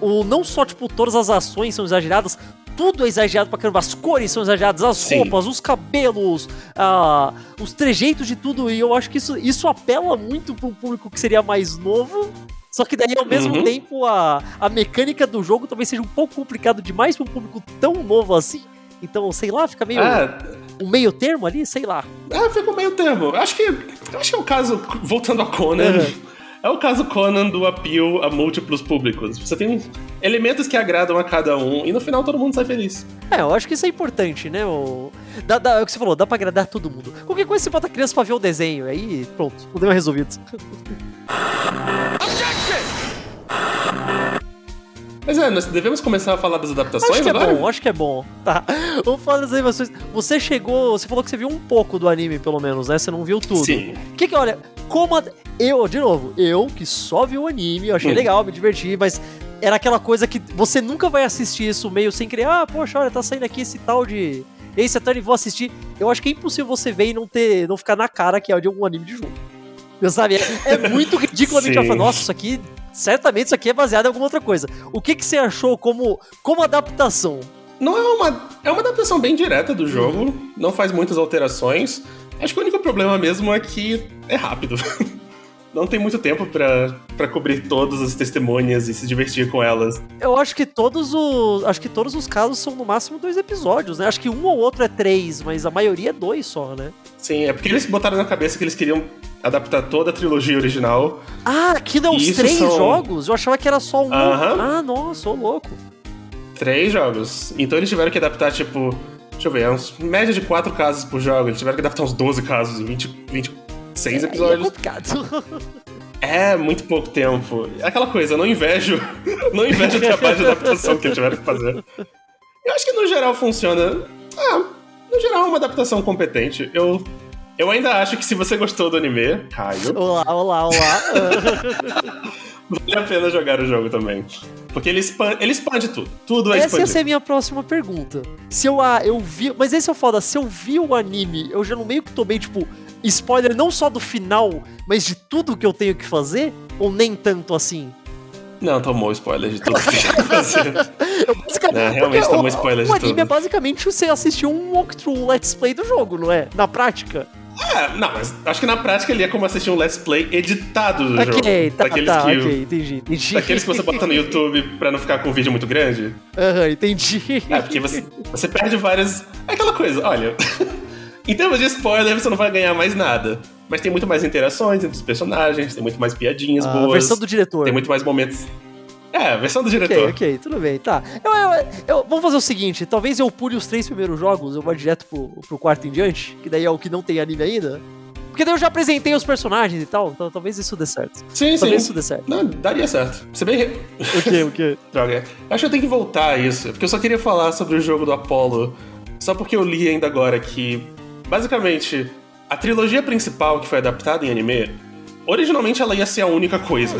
o, não só, tipo, todas as ações são exageradas, tudo é exagerado pra caramba. As cores são exageradas, as Sim. roupas, os cabelos, ah, os trejeitos de tudo. E eu acho que isso, isso apela muito pro público que seria mais novo. Só que daí, ao mesmo Uhum. tempo, a, a mecânica do jogo talvez seja um pouco complicado demais pra um público tão novo assim. Então, sei lá, fica meio Ah, um meio termo ali, sei lá. é, fica meio termo. Acho que, acho que é o caso, voltando a Conan, Uhum. é o caso Conan do appeal a múltiplos públicos. Você tem elementos que agradam a cada um e no final todo mundo sai feliz. É, eu acho que isso é importante, né? O... Dá, dá- é o que você falou, dá pra agradar todo mundo. Qualquer coisa você bota a criança pra ver o desenho, aí pronto, problema resolvido. Mas é, nós devemos começar a falar das adaptações Acho que agora? é bom, acho que é bom. Tá. Vamos falar das animações. Você chegou. Você falou que você viu um pouco do anime, pelo menos, né? Você não viu tudo. Sim. Que que, olha, como. a- Eu, de novo, eu que só vi o anime, eu achei Hum. legal, me diverti, mas era aquela coisa que você nunca vai assistir isso meio sem querer. Ah, poxa, olha, tá saindo aqui esse tal de. Esse Attorney, vou assistir. Eu acho que é impossível você ver e não ter. não ficar na cara que é de algum anime de jogo. Eu sabe? É, é muito ridículo a gente falar, nossa, isso aqui. Certamente isso aqui é baseado em alguma outra coisa. O que, que você achou como, como adaptação? Não é uma. É uma adaptação bem direta do jogo, não faz muitas alterações. Acho que o único problema mesmo é que é rápido. Não tem muito tempo pra pra cobrir todas as testemunhas e se divertir com elas. Eu acho que todos os. Acho que todos os casos são no máximo dois episódios, né? Acho que um ou outro é três, mas a maioria é dois só, né? Sim, é porque eles botaram na cabeça que eles queriam adaptar toda a trilogia original. Ah, aqui os Isso três são- jogos? Eu achava que era só um. Aham. Ah, nossa, ô louco. Três jogos. Então eles tiveram que adaptar, tipo. Deixa eu ver, é uns média de quatro casos por jogo. Eles tiveram que adaptar uns 12 casos em 20, 26 Aí É episódios. complicado. É muito pouco tempo. É aquela coisa, eu não invejo. Não invejo o trabalho de adaptação que tiveram que fazer. Eu acho que no geral funciona. Ah, no geral é uma adaptação competente. Eu. Eu ainda acho que se você gostou do anime, Caio, olá, olá, olá. vale a pena jogar o jogo também. Porque ele expande, ele expande tudo. Tudo é Essa ia expandido. ser a minha próxima pergunta. Se eu, ah, eu vi. Mas esse é o foda, se eu vi o anime, eu já no meio que tomei, tipo, spoiler não só do final, mas de tudo que eu tenho que fazer? Ou nem tanto assim? Não, tomou spoiler de tudo que fazer. Eu basicamente. Não, realmente tomou o- spoiler de O anime tudo. é basicamente você assistir um walkthrough, um let's play do jogo, não é? Na prática. É, não, mas acho que na prática ele é como assistir um Let's Play editado do jogo. ok, tá, daqueles tá, que, ok, entendi. entendi. Daqueles que você bota no YouTube pra não ficar com o vídeo muito grande. Aham, entendi. É, porque você, você perde várias. É aquela coisa, olha. Em termos de spoiler, você não vai ganhar mais nada. Mas tem muito mais interações entre os personagens, tem muito mais piadinhas Ah, boas. a versão do diretor. Tem muito mais momentos. É, a versão do Ok, diretor. ok, tudo bem, tá. Eu, eu- eu- vamos fazer o seguinte: talvez eu pule os três primeiros jogos, eu vou direto pro, pro quarto em diante, que daí é o que não tem anime ainda. Porque daí eu já apresentei os personagens e tal, então talvez isso dê certo. Sim, sim. Talvez isso dê certo. Não, daria certo. Se bem. O quê, o quê? Droga. Acho que eu tenho que voltar a isso, porque eu só queria falar sobre o jogo do Apollo, só porque eu li ainda agora que, basicamente, a trilogia principal que foi adaptada em anime, originalmente ela ia ser a única coisa.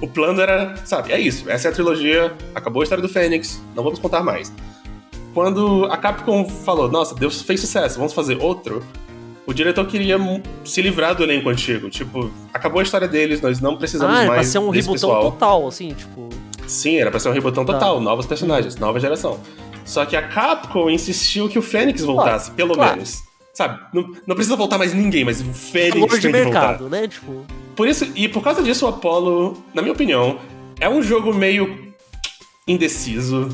O plano era, sabe, é isso, essa é a trilogia, acabou a história do Fênix, não vamos contar mais. Quando a Capcom falou, nossa, Deus fez sucesso, vamos fazer outro, o diretor queria se livrar do elenco antigo. Tipo, acabou a história deles, nós não precisamos Ah, era pra mais ser um pessoal. total, assim, tipo. Sim, era pra ser um rebotão Tá. total, novos personagens, nova geração. Só que a Capcom insistiu que o Fênix voltasse, pelo claro. menos. Sabe, não, não precisa voltar mais ninguém, mas o Fênix tem de que voltar. mercado, né? Tipo. Por isso, e por causa disso, o Apollo, na minha opinião, é um jogo meio indeciso.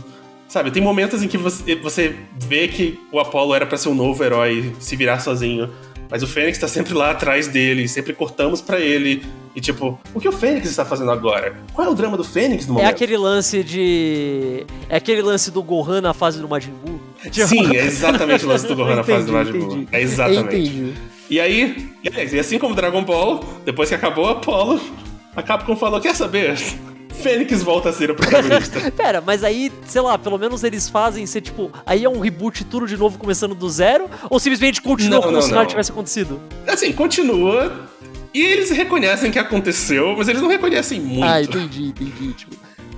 Sabe, tem momentos em que você, você vê que o Apollo era pra ser um novo herói, se virar sozinho. Mas o Fênix tá sempre lá atrás dele, sempre cortamos pra ele. E tipo, o que o Fênix está fazendo agora? Qual é o drama do Fênix no É momento? aquele lance de. É aquele lance do Gohan na fase do Majin Buu. Sim, é exatamente o lance do Gohan na fase do Entendi, Majin Buu. entendi. É exatamente. Entendi. E aí, e e assim como Dragon Ball, depois que acabou Apollo, a Capcom falou: quer saber? Fênix volta a ser o protagonista. Pera, mas aí, sei lá, pelo menos eles fazem ser tipo. Aí é um reboot tudo de novo começando do zero? Ou simplesmente continua Não, como não, se nada tivesse acontecido? assim, continua. E eles reconhecem que aconteceu, mas eles não reconhecem muito. Ah, entendi, entendi. Tipo,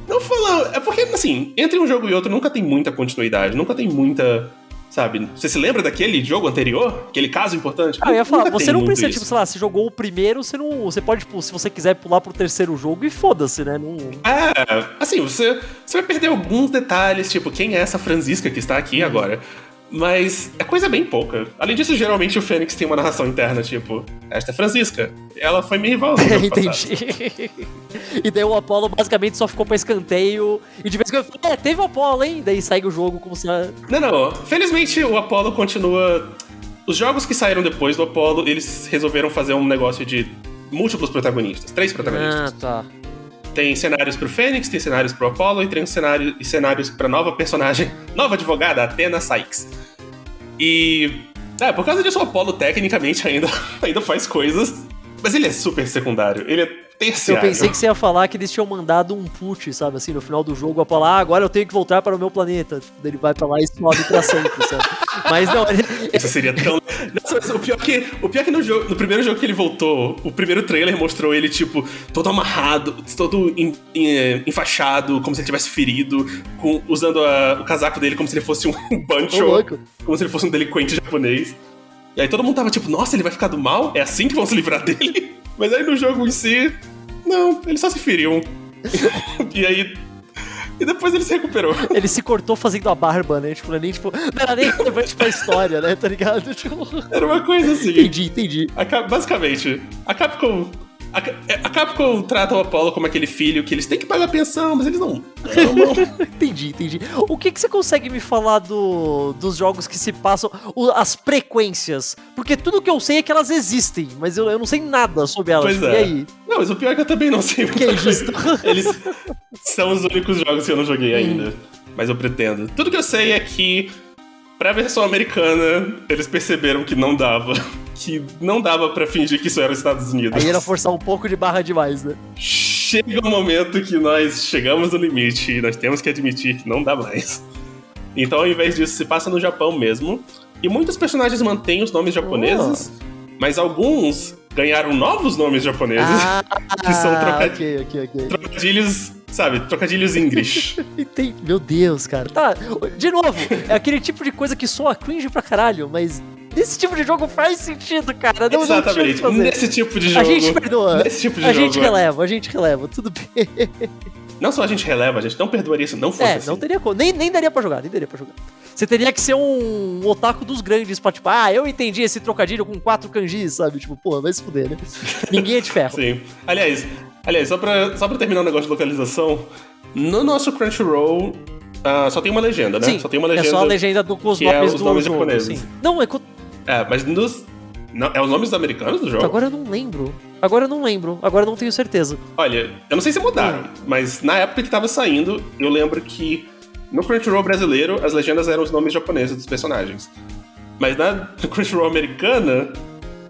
Não falando. É porque, assim, entre um jogo e outro nunca tem muita continuidade, nunca tem muita. Sabe? Você se lembra daquele jogo anterior? Aquele caso importante? ah, eu ia falar, você não precisa, isso. tipo, sei lá, você jogou o primeiro, você não. Você pode, tipo, se você quiser pular pro terceiro jogo e foda-se, né? Não... É, assim, você, você vai perder alguns detalhes, tipo, quem é essa Francisca que está aqui Uhum. agora? Mas é coisa bem pouca. Além disso, geralmente o Fênix tem uma narração interna, tipo, esta é Francisca. Ela foi minha rival. no jogo passado." Entendi. e daí o Apollo basicamente só ficou pra escanteio. E de vez em quando, é, teve o Apollo, hein? Daí segue o jogo como se. Não, não. Felizmente o Apollo continua. Os jogos que saíram depois do Apollo, eles resolveram fazer um negócio de múltiplos protagonistas, três protagonistas. Ah, tá. Tem cenários pro Fênix, tem cenários pro Apollo e tem cenário, e cenários pra nova personagem, nova advogada, Athena Sykes. E. É, por causa disso, o Apollo tecnicamente ainda, ainda faz coisas. Mas ele é super secundário. Ele é terciário. Eu pensei que você ia falar que eles tinham mandado um put, sabe, assim, no final do jogo, a falar, ah, agora eu tenho que voltar para o meu planeta. Ele vai pra lá e sobe pra sempre, sabe? Mas não, ele... Isso seria tão. Nossa, o pior que, o pior que no, jogo, no primeiro jogo que ele voltou, o primeiro trailer mostrou ele, tipo, todo amarrado, todo em, em, é, enfaixado, como se ele tivesse ferido, com, usando a, o casaco dele como se ele fosse um bancho, como se ele fosse um delinquente japonês. E aí todo mundo tava tipo, nossa, ele vai ficar do mal? É assim que vão se livrar dele? Mas aí no jogo em si, não, ele só se feriu. e aí. E depois ele se recuperou. Ele se cortou fazendo a barba, né? Tipo, não, é nem, tipo, não era nem relevante pra história, né? Tá ligado? Tipo... Era uma coisa assim. Entendi, entendi. A, basicamente, a Capcom a, Capcom trata o Apollo como aquele filho que eles têm que pagar pensão, mas eles não. entendi, entendi. O que, que você consegue me falar do, dos jogos que se passam, o, as frequências? Porque tudo que eu sei é que elas existem, mas eu, eu não sei nada sobre elas. Pois é. E aí? Não, mas o pior é que eu também não sei. Que é justo. Eles são os únicos jogos que eu não joguei hum. ainda. Mas eu pretendo. Tudo que eu sei é que Pra versão americana, eles perceberam que não dava. Que não dava para fingir que isso era os Estados Unidos. Aí era forçar um pouco de barra demais, né? Chega um momento que nós chegamos no limite e nós temos que admitir que não dá mais. Então, ao invés disso, se passa no Japão mesmo. E muitos personagens mantêm os nomes japoneses, oh. mas alguns ganharam novos nomes japoneses, ah, que são trocad... okay, okay, okay. trocadilhos Sabe, trocadilhos English. Meu Deus, cara. Tá, de novo, é aquele tipo de coisa que soa cringe pra caralho, mas nesse tipo de jogo faz sentido, cara. Não, Exatamente. Não nesse tipo de jogo. A gente perdoa. Nesse tipo de a jogo. A gente releva, a gente releva, tudo bem. Não só a gente releva, a gente não perdoaria se não fosse é, assim. não teria como. Nem, nem daria pra jogar, nem daria pra jogar. Você teria que ser um otaku dos grandes pra, tipo, ah, eu entendi esse trocadilho com quatro kanjis, sabe? Tipo, pô, vai se fuder, né? Ninguém é de ferro. Sim. Aliás, aliás só, pra, só pra terminar o negócio de localização, no nosso Crunchyroll uh, só tem uma legenda, né? Sim, só tem uma legenda. É só a legenda do, com os nomes, é os nomes jogo, japoneses. Sim. Não, é. É, mas nos. Não, é os nomes americanos do jogo? Agora eu não lembro. Agora eu não lembro. Agora eu não tenho certeza. Olha, eu não sei se mudaram, hum. mas na época que tava saindo, eu lembro que no Crunchyroll brasileiro, as legendas eram os nomes japoneses dos personagens. Mas na Crunchyroll americana,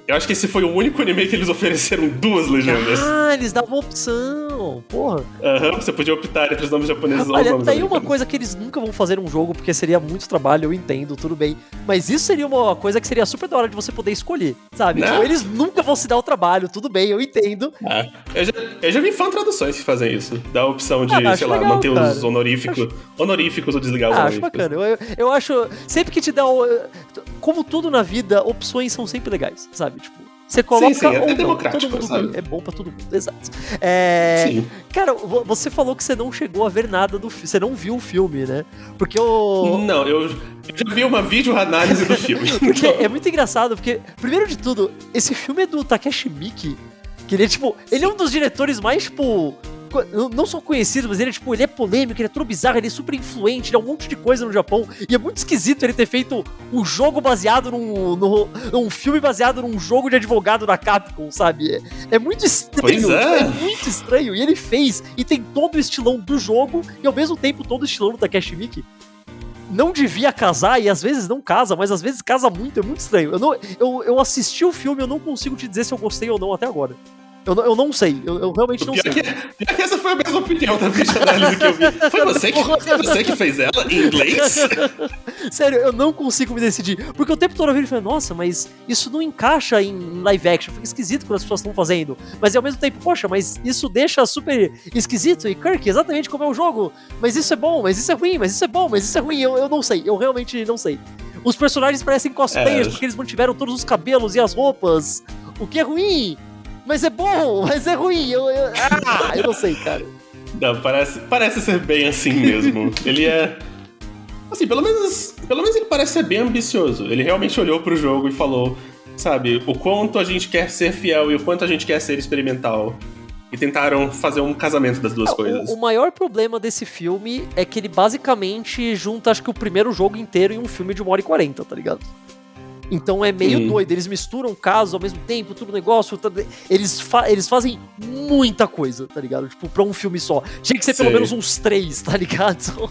eu acho que esse foi o único anime que eles ofereceram duas legendas. Ah, eles davam opção, porra. Aham, uhum, você podia optar entre os nomes japoneses ou os nomes tá aí uma coisa que eles nunca vão fazer um jogo, porque seria muito trabalho, eu entendo, tudo bem. Mas isso seria uma coisa que seria super da hora de você poder escolher, sabe? Tipo, eles nunca vão se dar o trabalho, tudo bem, eu entendo. Ah, eu, já, eu já vi fã traduções que fazem isso. Dá a opção de, ah, sei lá, legal, manter cara. os honoríficos, acho... honoríficos ou desligar os ah, honoríficos. Acho bacana. Eu, eu acho, sempre que te dá... Como tudo na vida, opções são sempre legais, sabe? Tipo, você coloca. Sim, sim, é, é democrático, sabe? É bom pra todo mundo, exato. É, sim. Cara, você falou que você não chegou a ver nada do filme. Você não viu o filme, né? Porque o. Não, eu já vi uma vídeo-análise do filme. porque é muito engraçado, porque, primeiro de tudo, esse filme é do Takeshi Miki. Que ele é, tipo, ele é um dos diretores mais, tipo, não só conhecido, mas ele é tipo, ele é polêmico, ele é todo bizarro, ele é super influente, ele é um monte de coisa no Japão. E é muito esquisito ele ter feito um jogo baseado num, num, num filme baseado num jogo de advogado da Capcom, sabe? É, é muito estranho. É. é. muito estranho. E ele fez, e tem todo o estilão do jogo, e ao mesmo tempo todo o estilão do Takeshi Miki não devia casar e às vezes não casa, mas às vezes casa muito, é muito estranho. Eu, não, eu, eu assisti o filme, eu não consigo te dizer se eu gostei ou não até agora. Eu, eu não sei, eu, eu realmente não sei. Que, pior que essa foi a mesma opinião da vídeo análise que eu vi. Foi você que, foi você que fez ela em inglês? Sério, eu não consigo me decidir. Porque o tempo todo eu vi e falei, nossa, mas isso não encaixa em live action. Fica esquisito quando as pessoas estão fazendo. Mas ao mesmo tempo, poxa, mas isso deixa super esquisito. E Kirk, exatamente como é o jogo. Mas isso é bom, mas isso é ruim, mas isso é bom, mas isso é ruim. Eu, eu não sei, eu realmente não sei. Os personagens parecem cosplayers é. porque eles mantiveram todos os cabelos e as roupas. O que é ruim mas é bom, mas é ruim. Eu, eu, ah, eu não sei, cara. Não, parece, parece ser bem assim mesmo. ele é. Assim, pelo menos, pelo menos ele parece ser bem ambicioso. Ele realmente olhou pro jogo e falou, sabe, o quanto a gente quer ser fiel e o quanto a gente quer ser experimental. E tentaram fazer um casamento das duas é, coisas. O, maior problema desse filme é que ele basicamente junta, acho que o primeiro jogo inteiro em um filme de uma hora e quarenta, tá ligado? Então é meio Sim. doido. Eles misturam casos ao mesmo tempo, tudo negócio. Eles, fa eles fazem muita coisa, tá ligado? Tipo, pra um filme só. Tinha que ser Sim. pelo menos uns três, tá ligado?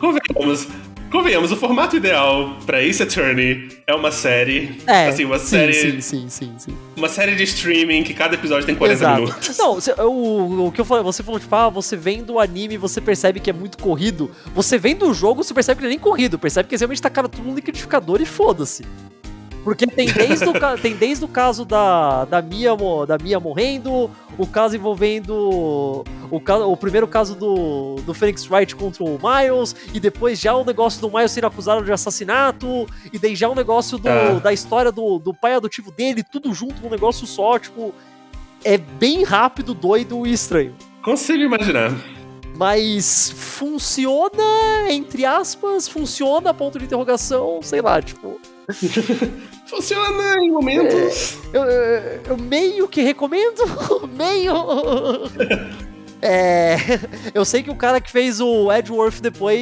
Convenhamos. Convenhamos, o formato ideal pra Ace Attorney é uma série. É, assim, uma sim, série. sim, sim, sim, sim. Uma série de streaming que cada episódio tem 40 Exato. minutos. Não, o, o que eu falei, você falou, tipo, ah, você vendo o anime, você percebe que é muito corrido. Você vendo o jogo, você percebe que não é nem corrido, percebe que realmente tá cara tudo no liquidificador e foda-se. Porque tem desde o, tem desde o caso da, da, Mia, da Mia morrendo, o caso envolvendo. O, o primeiro caso do, do Phoenix Wright contra o Miles, e depois já o negócio do Miles ser acusado de assassinato, e daí já o negócio do- Ah. da história do, do pai adotivo dele, tudo junto num negócio só, tipo. É bem rápido, doido e estranho. Consigo imaginar. Mas funciona, entre aspas, funciona, ponto de interrogação, sei lá, tipo. Funciona em momentos. Eu, eu- eu meio que recomendo, meio. É, eu sei que o cara que fez o Edgeworth depois,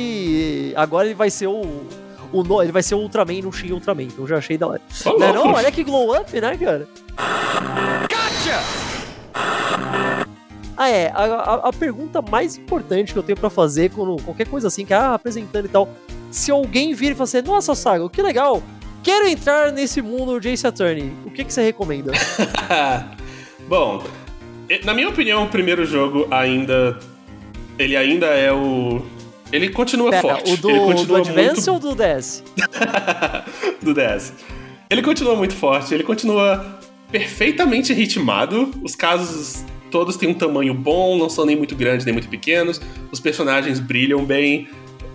agora ele vai ser o, o ele vai ser o Ultraman no Shin Ultraman, então eu já achei da hora. Ô, Não, é não, olha que glow up, né, cara? Ah, é. A, a- a pergunta mais importante que eu tenho pra fazer quando qualquer coisa assim, que ah, apresentando e tal. Se alguém vir e falar assim, nossa, Saga, que legal, quero entrar nesse mundo de Ace Attorney, o que, que você recomenda? Bom, na minha opinião, o primeiro jogo ainda. Ele ainda é o. Ele continua Pera, forte. o do, ele do continua Advance muito ou do DS? do DS. Ele continua muito forte, ele continua perfeitamente ritmado. Os casos todos têm um tamanho bom, não são nem muito grandes nem muito pequenos. Os personagens brilham bem.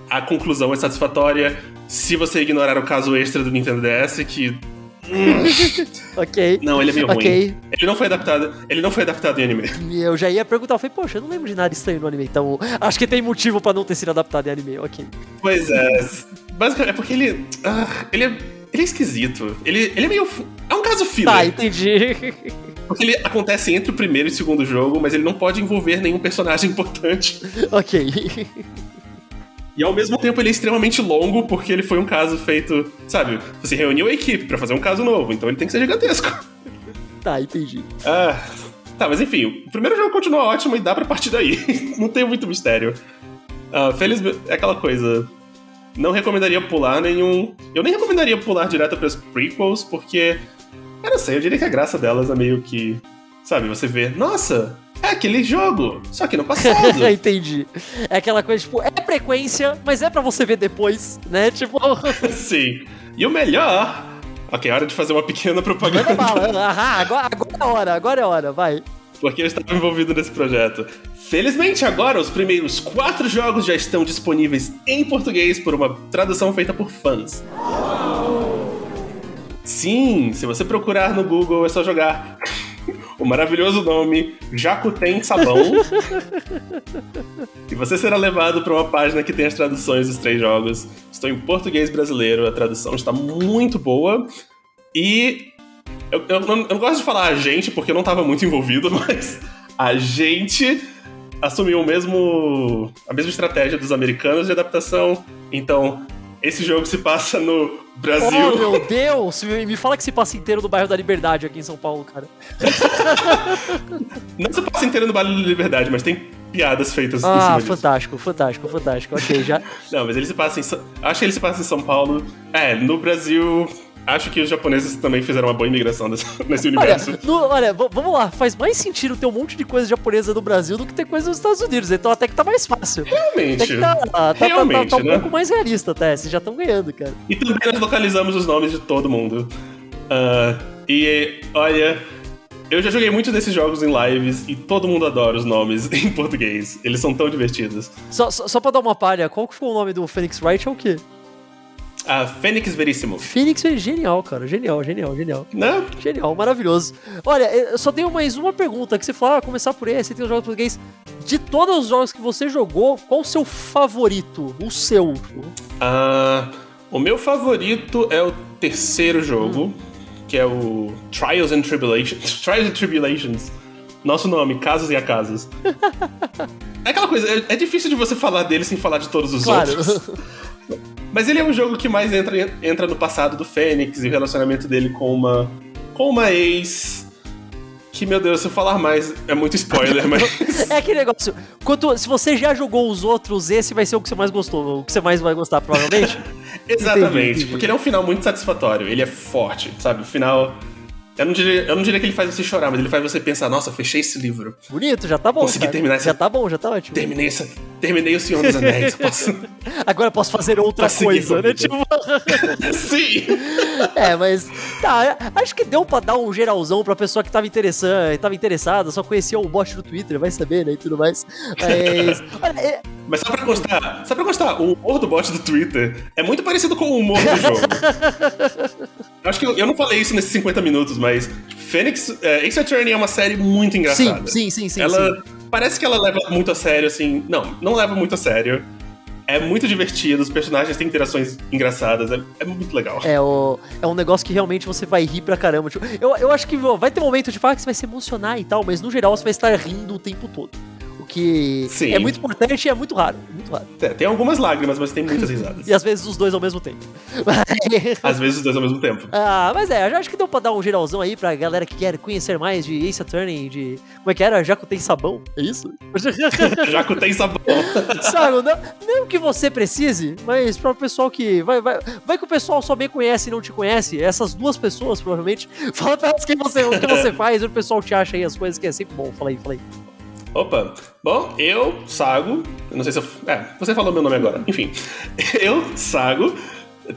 A conclusão é satisfatória. Se você ignorar o caso extra do Nintendo DS, que. Ok. Não, ele é meio ruim. Ok. Ele não foi adaptado. Ele não foi adaptado em anime. E Eu já ia perguntar, eu falei, poxa, eu não lembro de nada estranho no anime, então acho que tem motivo pra não ter sido adaptado em anime, ok. Pois é. Basicamente, é porque ele. ah, ele é. Ele é esquisito. Ele, ele é meio. É um caso filler. Tá, entendi. Porque ele acontece entre o primeiro e o segundo jogo, mas ele não pode envolver nenhum personagem importante. ok. E ao mesmo tempo ele é extremamente longo, porque ele foi um caso feito. Sabe? Você reuniu a equipe pra fazer um caso novo, então ele tem que ser gigantesco. Tá, entendi. Ah. Tá, mas enfim, o primeiro jogo continua ótimo e dá pra partir daí. não tem muito mistério. Ah, felizmente. É aquela coisa. Não recomendaria pular nenhum. Eu nem recomendaria pular direto pras prequels, porque. Eu não sei, eu diria que a graça delas é meio que. Sabe, você vê, nossa, aquele jogo, só que no passado. entendi. É aquela coisa, tipo, é frequência, mas é pra você ver depois, né? Tipo, Sim. E o melhor. Ok, hora de fazer uma pequena manda propaganda. bala. Aham, agora, agora é hora, agora é hora, vai. Porque eu estava envolvido nesse projeto. Felizmente, agora os primeiros quatro jogos já estão disponíveis em português por uma tradução feita por fãs. Sim, se você procurar no Google é só jogar o maravilhoso nome Jacuten Sabão. e você será levado para uma página que tem as traduções dos três jogos. Estou em português brasileiro, a tradução está muito boa. E eu, eu não, eu não gosto de falar a gente porque eu não estava muito envolvido, mas a gente assumiu o mesmo a mesma estratégia dos americanos de adaptação. Então, esse jogo se passa no Brasil. Oh, meu Deus! Me fala que se passa inteiro no bairro da Liberdade aqui em São Paulo, cara. Não se passa inteiro no Baile da Liberdade, mas tem piadas feitas em Ah, cima disso. fantástico, fantástico, fantástico. Ok, já. Não, mas ele se passa em São... Acho que ele se passa em São Paulo. É, no Brasil. Acho que os japoneses também fizeram uma boa imigração desse, nesse Olha, universo. no- olha, vamos lá, faz mais sentido ter um monte de coisa japonesa no Brasil do que ter coisa nos Estados Unidos, então até que tá mais fácil. Realmente. tá, tá, tá- tá- Realmente, tá um né? pouco mais realista até, vocês já estão ganhando, cara. E também nós localizamos os nomes de todo mundo. Ah, e olha, eu já joguei muitos desses jogos em lives e todo mundo adora os nomes em português. Eles são tão divertidos. Só, só, só pra dar uma palha, qual que foi o nome do Phoenix Wright é o quê? A Fênix Veríssimo. Phoenix é genial, cara, genial, genial, genial. Né? Genial, maravilhoso. Olha, eu só tenho mais uma pergunta, que você fala, ah, começar por esse, tem os jogos português. De todos os jogos que você jogou, qual o seu favorito? O seu? Ah, o meu favorito é o terceiro jogo, Hum. que é o Trials and Tribulations. Trials and Tribulations. Nosso nome, Casos e Acasos. é aquela coisa, é, é difícil de você falar dele sem falar de todos os Claro. outros. Mas ele é um jogo que mais entra, entra no passado do Fênix e o relacionamento dele com uma, com uma ex. que, meu Deus, se eu falar mais, é muito spoiler, mas. é aquele negócio. Quanto, se você já jogou os outros, esse vai ser o que você mais gostou, o que você mais vai gostar, provavelmente. Exatamente, entendi, entendi. porque ele é um final muito satisfatório, ele é forte, sabe? O final eu não, diria, eu não diria que ele faz você chorar, mas ele faz você pensar, nossa, fechei esse livro. Bonito, já tá bom. Consegui cara. terminar essa... Já tá bom, já tá ótimo. Terminei, essa... Terminei o Senhor dos Anéis. Posso... Agora eu posso fazer outra coisa, né? Tipo... Sim! É, mas. Tá, acho que deu pra dar um geralzão pra pessoa que tava, interessante, tava interessada, só conhecia o bot do Twitter, vai saber, né? E tudo mais. Mas. Olha, é... Mas só pra constar, só pra constar, o humor do bot do Twitter é muito parecido com o humor do jogo. acho que eu, eu, não falei isso nesses 50 minutos, mas Phoenix, é, Ace Attorney é uma série muito engraçada. Sim, sim, sim, sim. Ela sim. parece que ela leva muito a sério, assim. Não, não leva muito a sério. É muito divertido, os personagens têm interações engraçadas, é, é muito legal. É, o, é um negócio que realmente você vai rir pra caramba. Tipo, eu, eu acho que vai ter momento de falar que você vai se emocionar e tal, mas no geral você vai estar rindo o tempo todo. O que Sim. é muito importante e é muito raro. Muito raro. É, tem algumas lágrimas, mas tem muitas risadas. e às vezes os dois ao mesmo tempo. às vezes os dois ao mesmo tempo. Ah, mas é, eu acho que deu pra dar um geralzão aí pra galera que quer conhecer mais de Ace Attorney, de. Como é que era? Jaco tem sabão? É isso? Jaco tem sabão. Sabe, não, não que você precise, mas para o pessoal que. Vai, vai, vai que o pessoal só bem conhece e não te conhece, essas duas pessoas, provavelmente. Fala pra elas que você, o que você faz e o pessoal te acha aí as coisas que é sempre bom. Fala aí, fala aí. Opa, bom, eu, Sago, não sei se eu. É, você falou meu nome agora. Enfim, eu, Sago,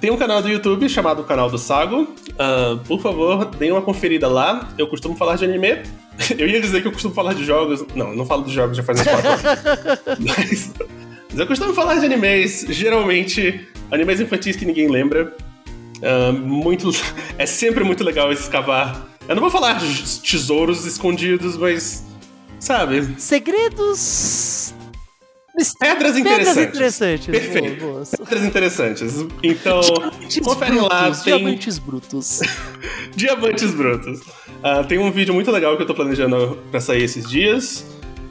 tenho um canal do YouTube chamado Canal do Sago. Uh, por favor, deem uma conferida lá. Eu costumo falar de anime. Eu ia dizer que eu costumo falar de jogos. Não, eu não falo de jogos já faz uns quatro anos. mas, mas eu costumo falar de animes, geralmente animes infantis que ninguém lembra. Uh, muito, é sempre muito legal escavar. Eu não vou falar de tesouros escondidos, mas Sabe? Segredos. Pedras interessantes. Pedras interessantes. Perfeito. Boa, boa. Pedras interessantes. Então, confere lá. Tem... Diamantes brutos. diamantes brutos. Uh, tem um vídeo muito legal que eu tô planejando pra sair esses dias.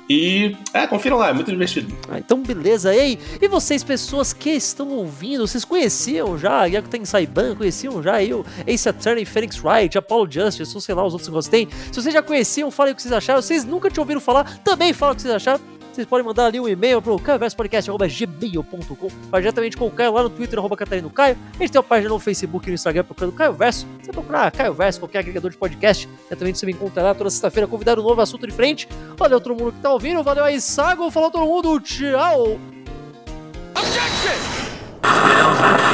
E, é, confiram lá, é muito divertido. Ah, então, beleza. Ei, e vocês, pessoas que estão ouvindo, vocês conheciam já Yaku Tem Saiban, conheciam já eu, Ace Attorney, Phoenix Wright, Apollo Justice, ou sei lá, os outros negócios tem. Se vocês já conheciam, falem o que vocês acharam. Se vocês nunca tinham ouvido falar, também falem o que vocês acharam vocês podem mandar ali um e-mail pro caioverspodcast.gmail.com Vai diretamente com o Caio lá no Twitter, arroba Catarino Caio. A gente tem uma página no Facebook e no Instagram procurando Caio Verso. Você procurar Caio Verso, qualquer agregador de podcast. Diretamente você me encontra lá toda sexta-feira convidar um novo assunto de frente. Valeu todo mundo que tá ouvindo, valeu aí, Sago, falou todo mundo, tchau! Objection!